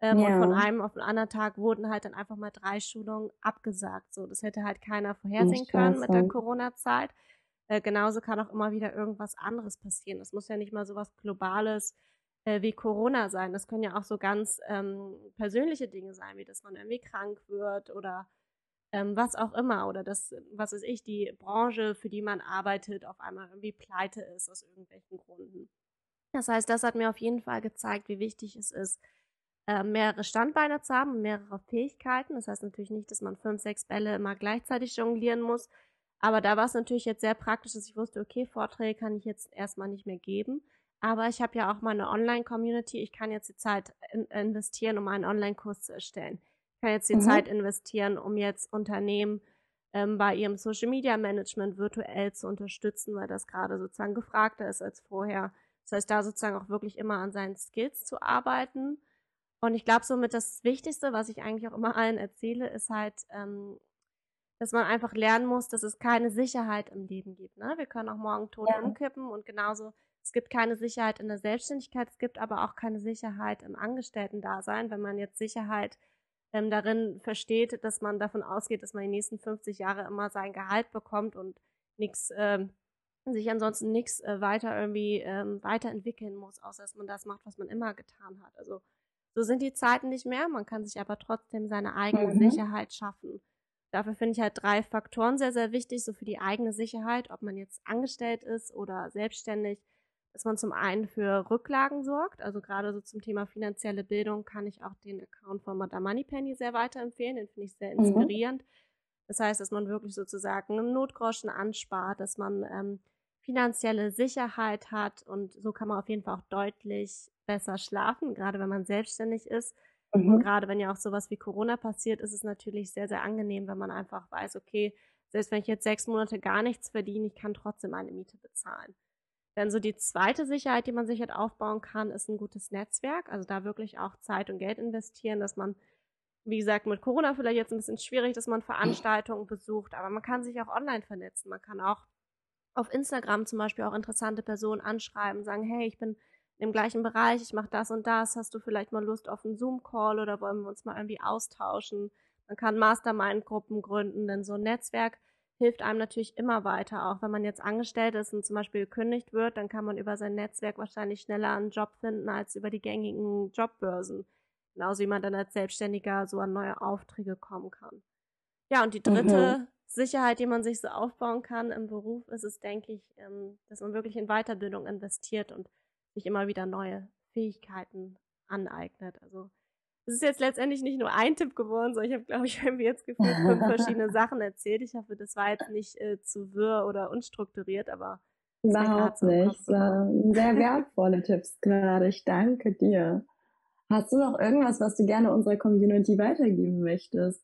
B: Ähm, ja. Und von einem auf den anderen Tag wurden halt dann einfach mal drei Schulungen abgesagt. So, das hätte halt keiner vorhersehen können mit der Corona-Zeit. Äh, genauso kann auch immer wieder irgendwas anderes passieren. Das muss ja nicht mal so was Globales äh, wie Corona sein. Das können ja auch so ganz ähm, persönliche Dinge sein, wie dass man irgendwie krank wird oder ähm, was auch immer. Oder dass, was weiß ich, die Branche, für die man arbeitet, auf einmal irgendwie pleite ist aus irgendwelchen Gründen. Das heißt, das hat mir auf jeden Fall gezeigt, wie wichtig es ist, äh, mehrere Standbeine zu haben, mehrere Fähigkeiten. Das heißt natürlich nicht, dass man fünf, sechs Bälle immer gleichzeitig jonglieren muss. Aber da war es natürlich jetzt sehr praktisch, dass ich wusste, okay, Vorträge kann ich jetzt erstmal nicht mehr geben. Aber ich habe ja auch meine Online-Community. Ich kann jetzt die Zeit in investieren, um einen Online-Kurs zu erstellen. Ich kann jetzt die mhm. Zeit investieren, um jetzt Unternehmen ähm, bei ihrem Social-Media-Management virtuell zu unterstützen, weil das gerade sozusagen gefragter ist als vorher. Das heißt, da sozusagen auch wirklich immer an seinen Skills zu arbeiten und ich glaube, somit das Wichtigste, was ich eigentlich auch immer allen erzähle, ist halt, ähm, dass man einfach lernen muss, dass es keine Sicherheit im Leben gibt. Ne? Wir können auch morgen tot ja. umkippen und genauso, es gibt keine Sicherheit in der Selbstständigkeit, es gibt aber auch keine Sicherheit im Angestellten-Dasein, wenn man jetzt Sicherheit ähm, darin versteht, dass man davon ausgeht, dass man die nächsten 50 Jahre immer sein Gehalt bekommt und nichts, ähm, sich ansonsten nichts äh, weiter irgendwie ähm, weiterentwickeln muss, außer dass man das macht, was man immer getan hat. Also so sind die Zeiten nicht mehr, man kann sich aber trotzdem seine eigene mhm. Sicherheit schaffen. Dafür finde ich halt drei Faktoren sehr, sehr wichtig, so für die eigene Sicherheit, ob man jetzt angestellt ist oder selbstständig, dass man zum einen für Rücklagen sorgt, also gerade so zum Thema finanzielle Bildung kann ich auch den Account von Madame Moneypenny sehr weiterempfehlen, den finde ich sehr mhm. inspirierend. Mhm. Das heißt, dass man wirklich sozusagen einen Notgroschen anspart, dass man ähm, finanzielle Sicherheit hat und so kann man auf jeden Fall auch deutlich besser schlafen, gerade wenn man selbstständig ist. Mhm. Und gerade wenn ja auch sowas wie Corona passiert, ist es natürlich sehr, sehr angenehm, wenn man einfach weiß, okay, selbst wenn ich jetzt sechs Monate gar nichts verdiene, ich kann trotzdem meine Miete bezahlen. Dann so die zweite Sicherheit, die man sich halt aufbauen kann, ist ein gutes Netzwerk. Also da wirklich auch Zeit und Geld investieren, dass man wie gesagt, mit Corona vielleicht jetzt ein bisschen schwierig, dass man Veranstaltungen besucht, aber man kann sich auch online vernetzen. Man kann auch auf Instagram zum Beispiel auch interessante Personen anschreiben, sagen, hey, ich bin im gleichen Bereich, ich mache das und das, hast du vielleicht mal Lust auf einen Zoom-Call oder wollen wir uns mal irgendwie austauschen? Man kann Mastermind-Gruppen gründen, denn so ein Netzwerk hilft einem natürlich immer weiter. Auch wenn man jetzt angestellt ist und zum Beispiel gekündigt wird, dann kann man über sein Netzwerk wahrscheinlich schneller einen Job finden als über die gängigen Jobbörsen. Genauso wie man dann als Selbstständiger so an neue Aufträge kommen kann. Ja, und die dritte mhm. Sicherheit, die man sich so aufbauen kann im Beruf, ist es, denke ich, ähm, dass man wirklich in Weiterbildung investiert und sich immer wieder neue Fähigkeiten aneignet. Also es ist jetzt letztendlich nicht nur ein Tipp geworden, sondern ich habe, glaube ich, wenn wir jetzt gefühlt fünf (laughs) verschiedene Sachen erzählt. Ich hoffe, das war jetzt nicht äh, zu wirr oder unstrukturiert, aber
A: überhaupt nicht. sehr wertvolle Tipps gerade. Ich danke dir. Hast du noch irgendwas, was du gerne unserer Community weitergeben möchtest?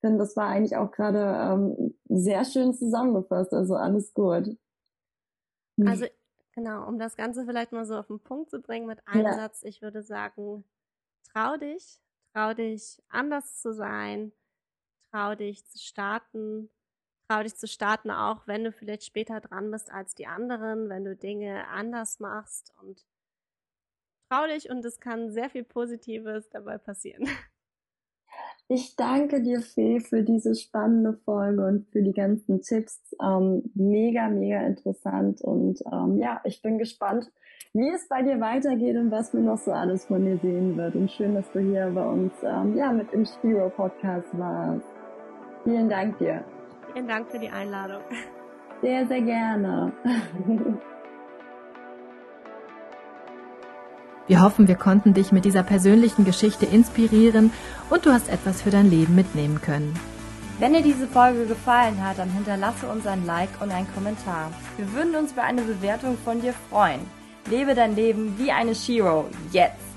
A: Finde, das war eigentlich auch gerade ähm, sehr schön zusammengefasst. Also alles gut.
B: Also Genau, um das Ganze vielleicht mal so auf den Punkt zu bringen mit einem ja. Satz, ich würde sagen, trau dich, trau dich anders zu sein, trau dich zu starten, trau dich zu starten, auch wenn du vielleicht später dran bist als die anderen, wenn du Dinge anders machst und trau dich und es kann sehr viel Positives dabei passieren. (laughs)
A: Ich danke dir, Fee, für diese spannende Folge und für die ganzen Tipps. Ähm, mega, mega interessant. Und ähm, ja, ich bin gespannt, wie es bei dir weitergeht und was mir noch so alles von dir sehen wird. Und schön, dass du hier bei uns ähm, ja, mit im Spiro Podcast warst. Vielen Dank dir.
B: Vielen Dank für die Einladung.
A: Sehr, sehr gerne. (laughs)
C: Wir hoffen, wir konnten dich mit dieser persönlichen Geschichte inspirieren und du hast etwas für dein Leben mitnehmen können.
A: Wenn dir diese Folge gefallen hat, dann hinterlasse uns ein Like und einen Kommentar. Wir würden uns über eine Bewertung von dir freuen. Lebe dein Leben wie eine Shiro. Jetzt!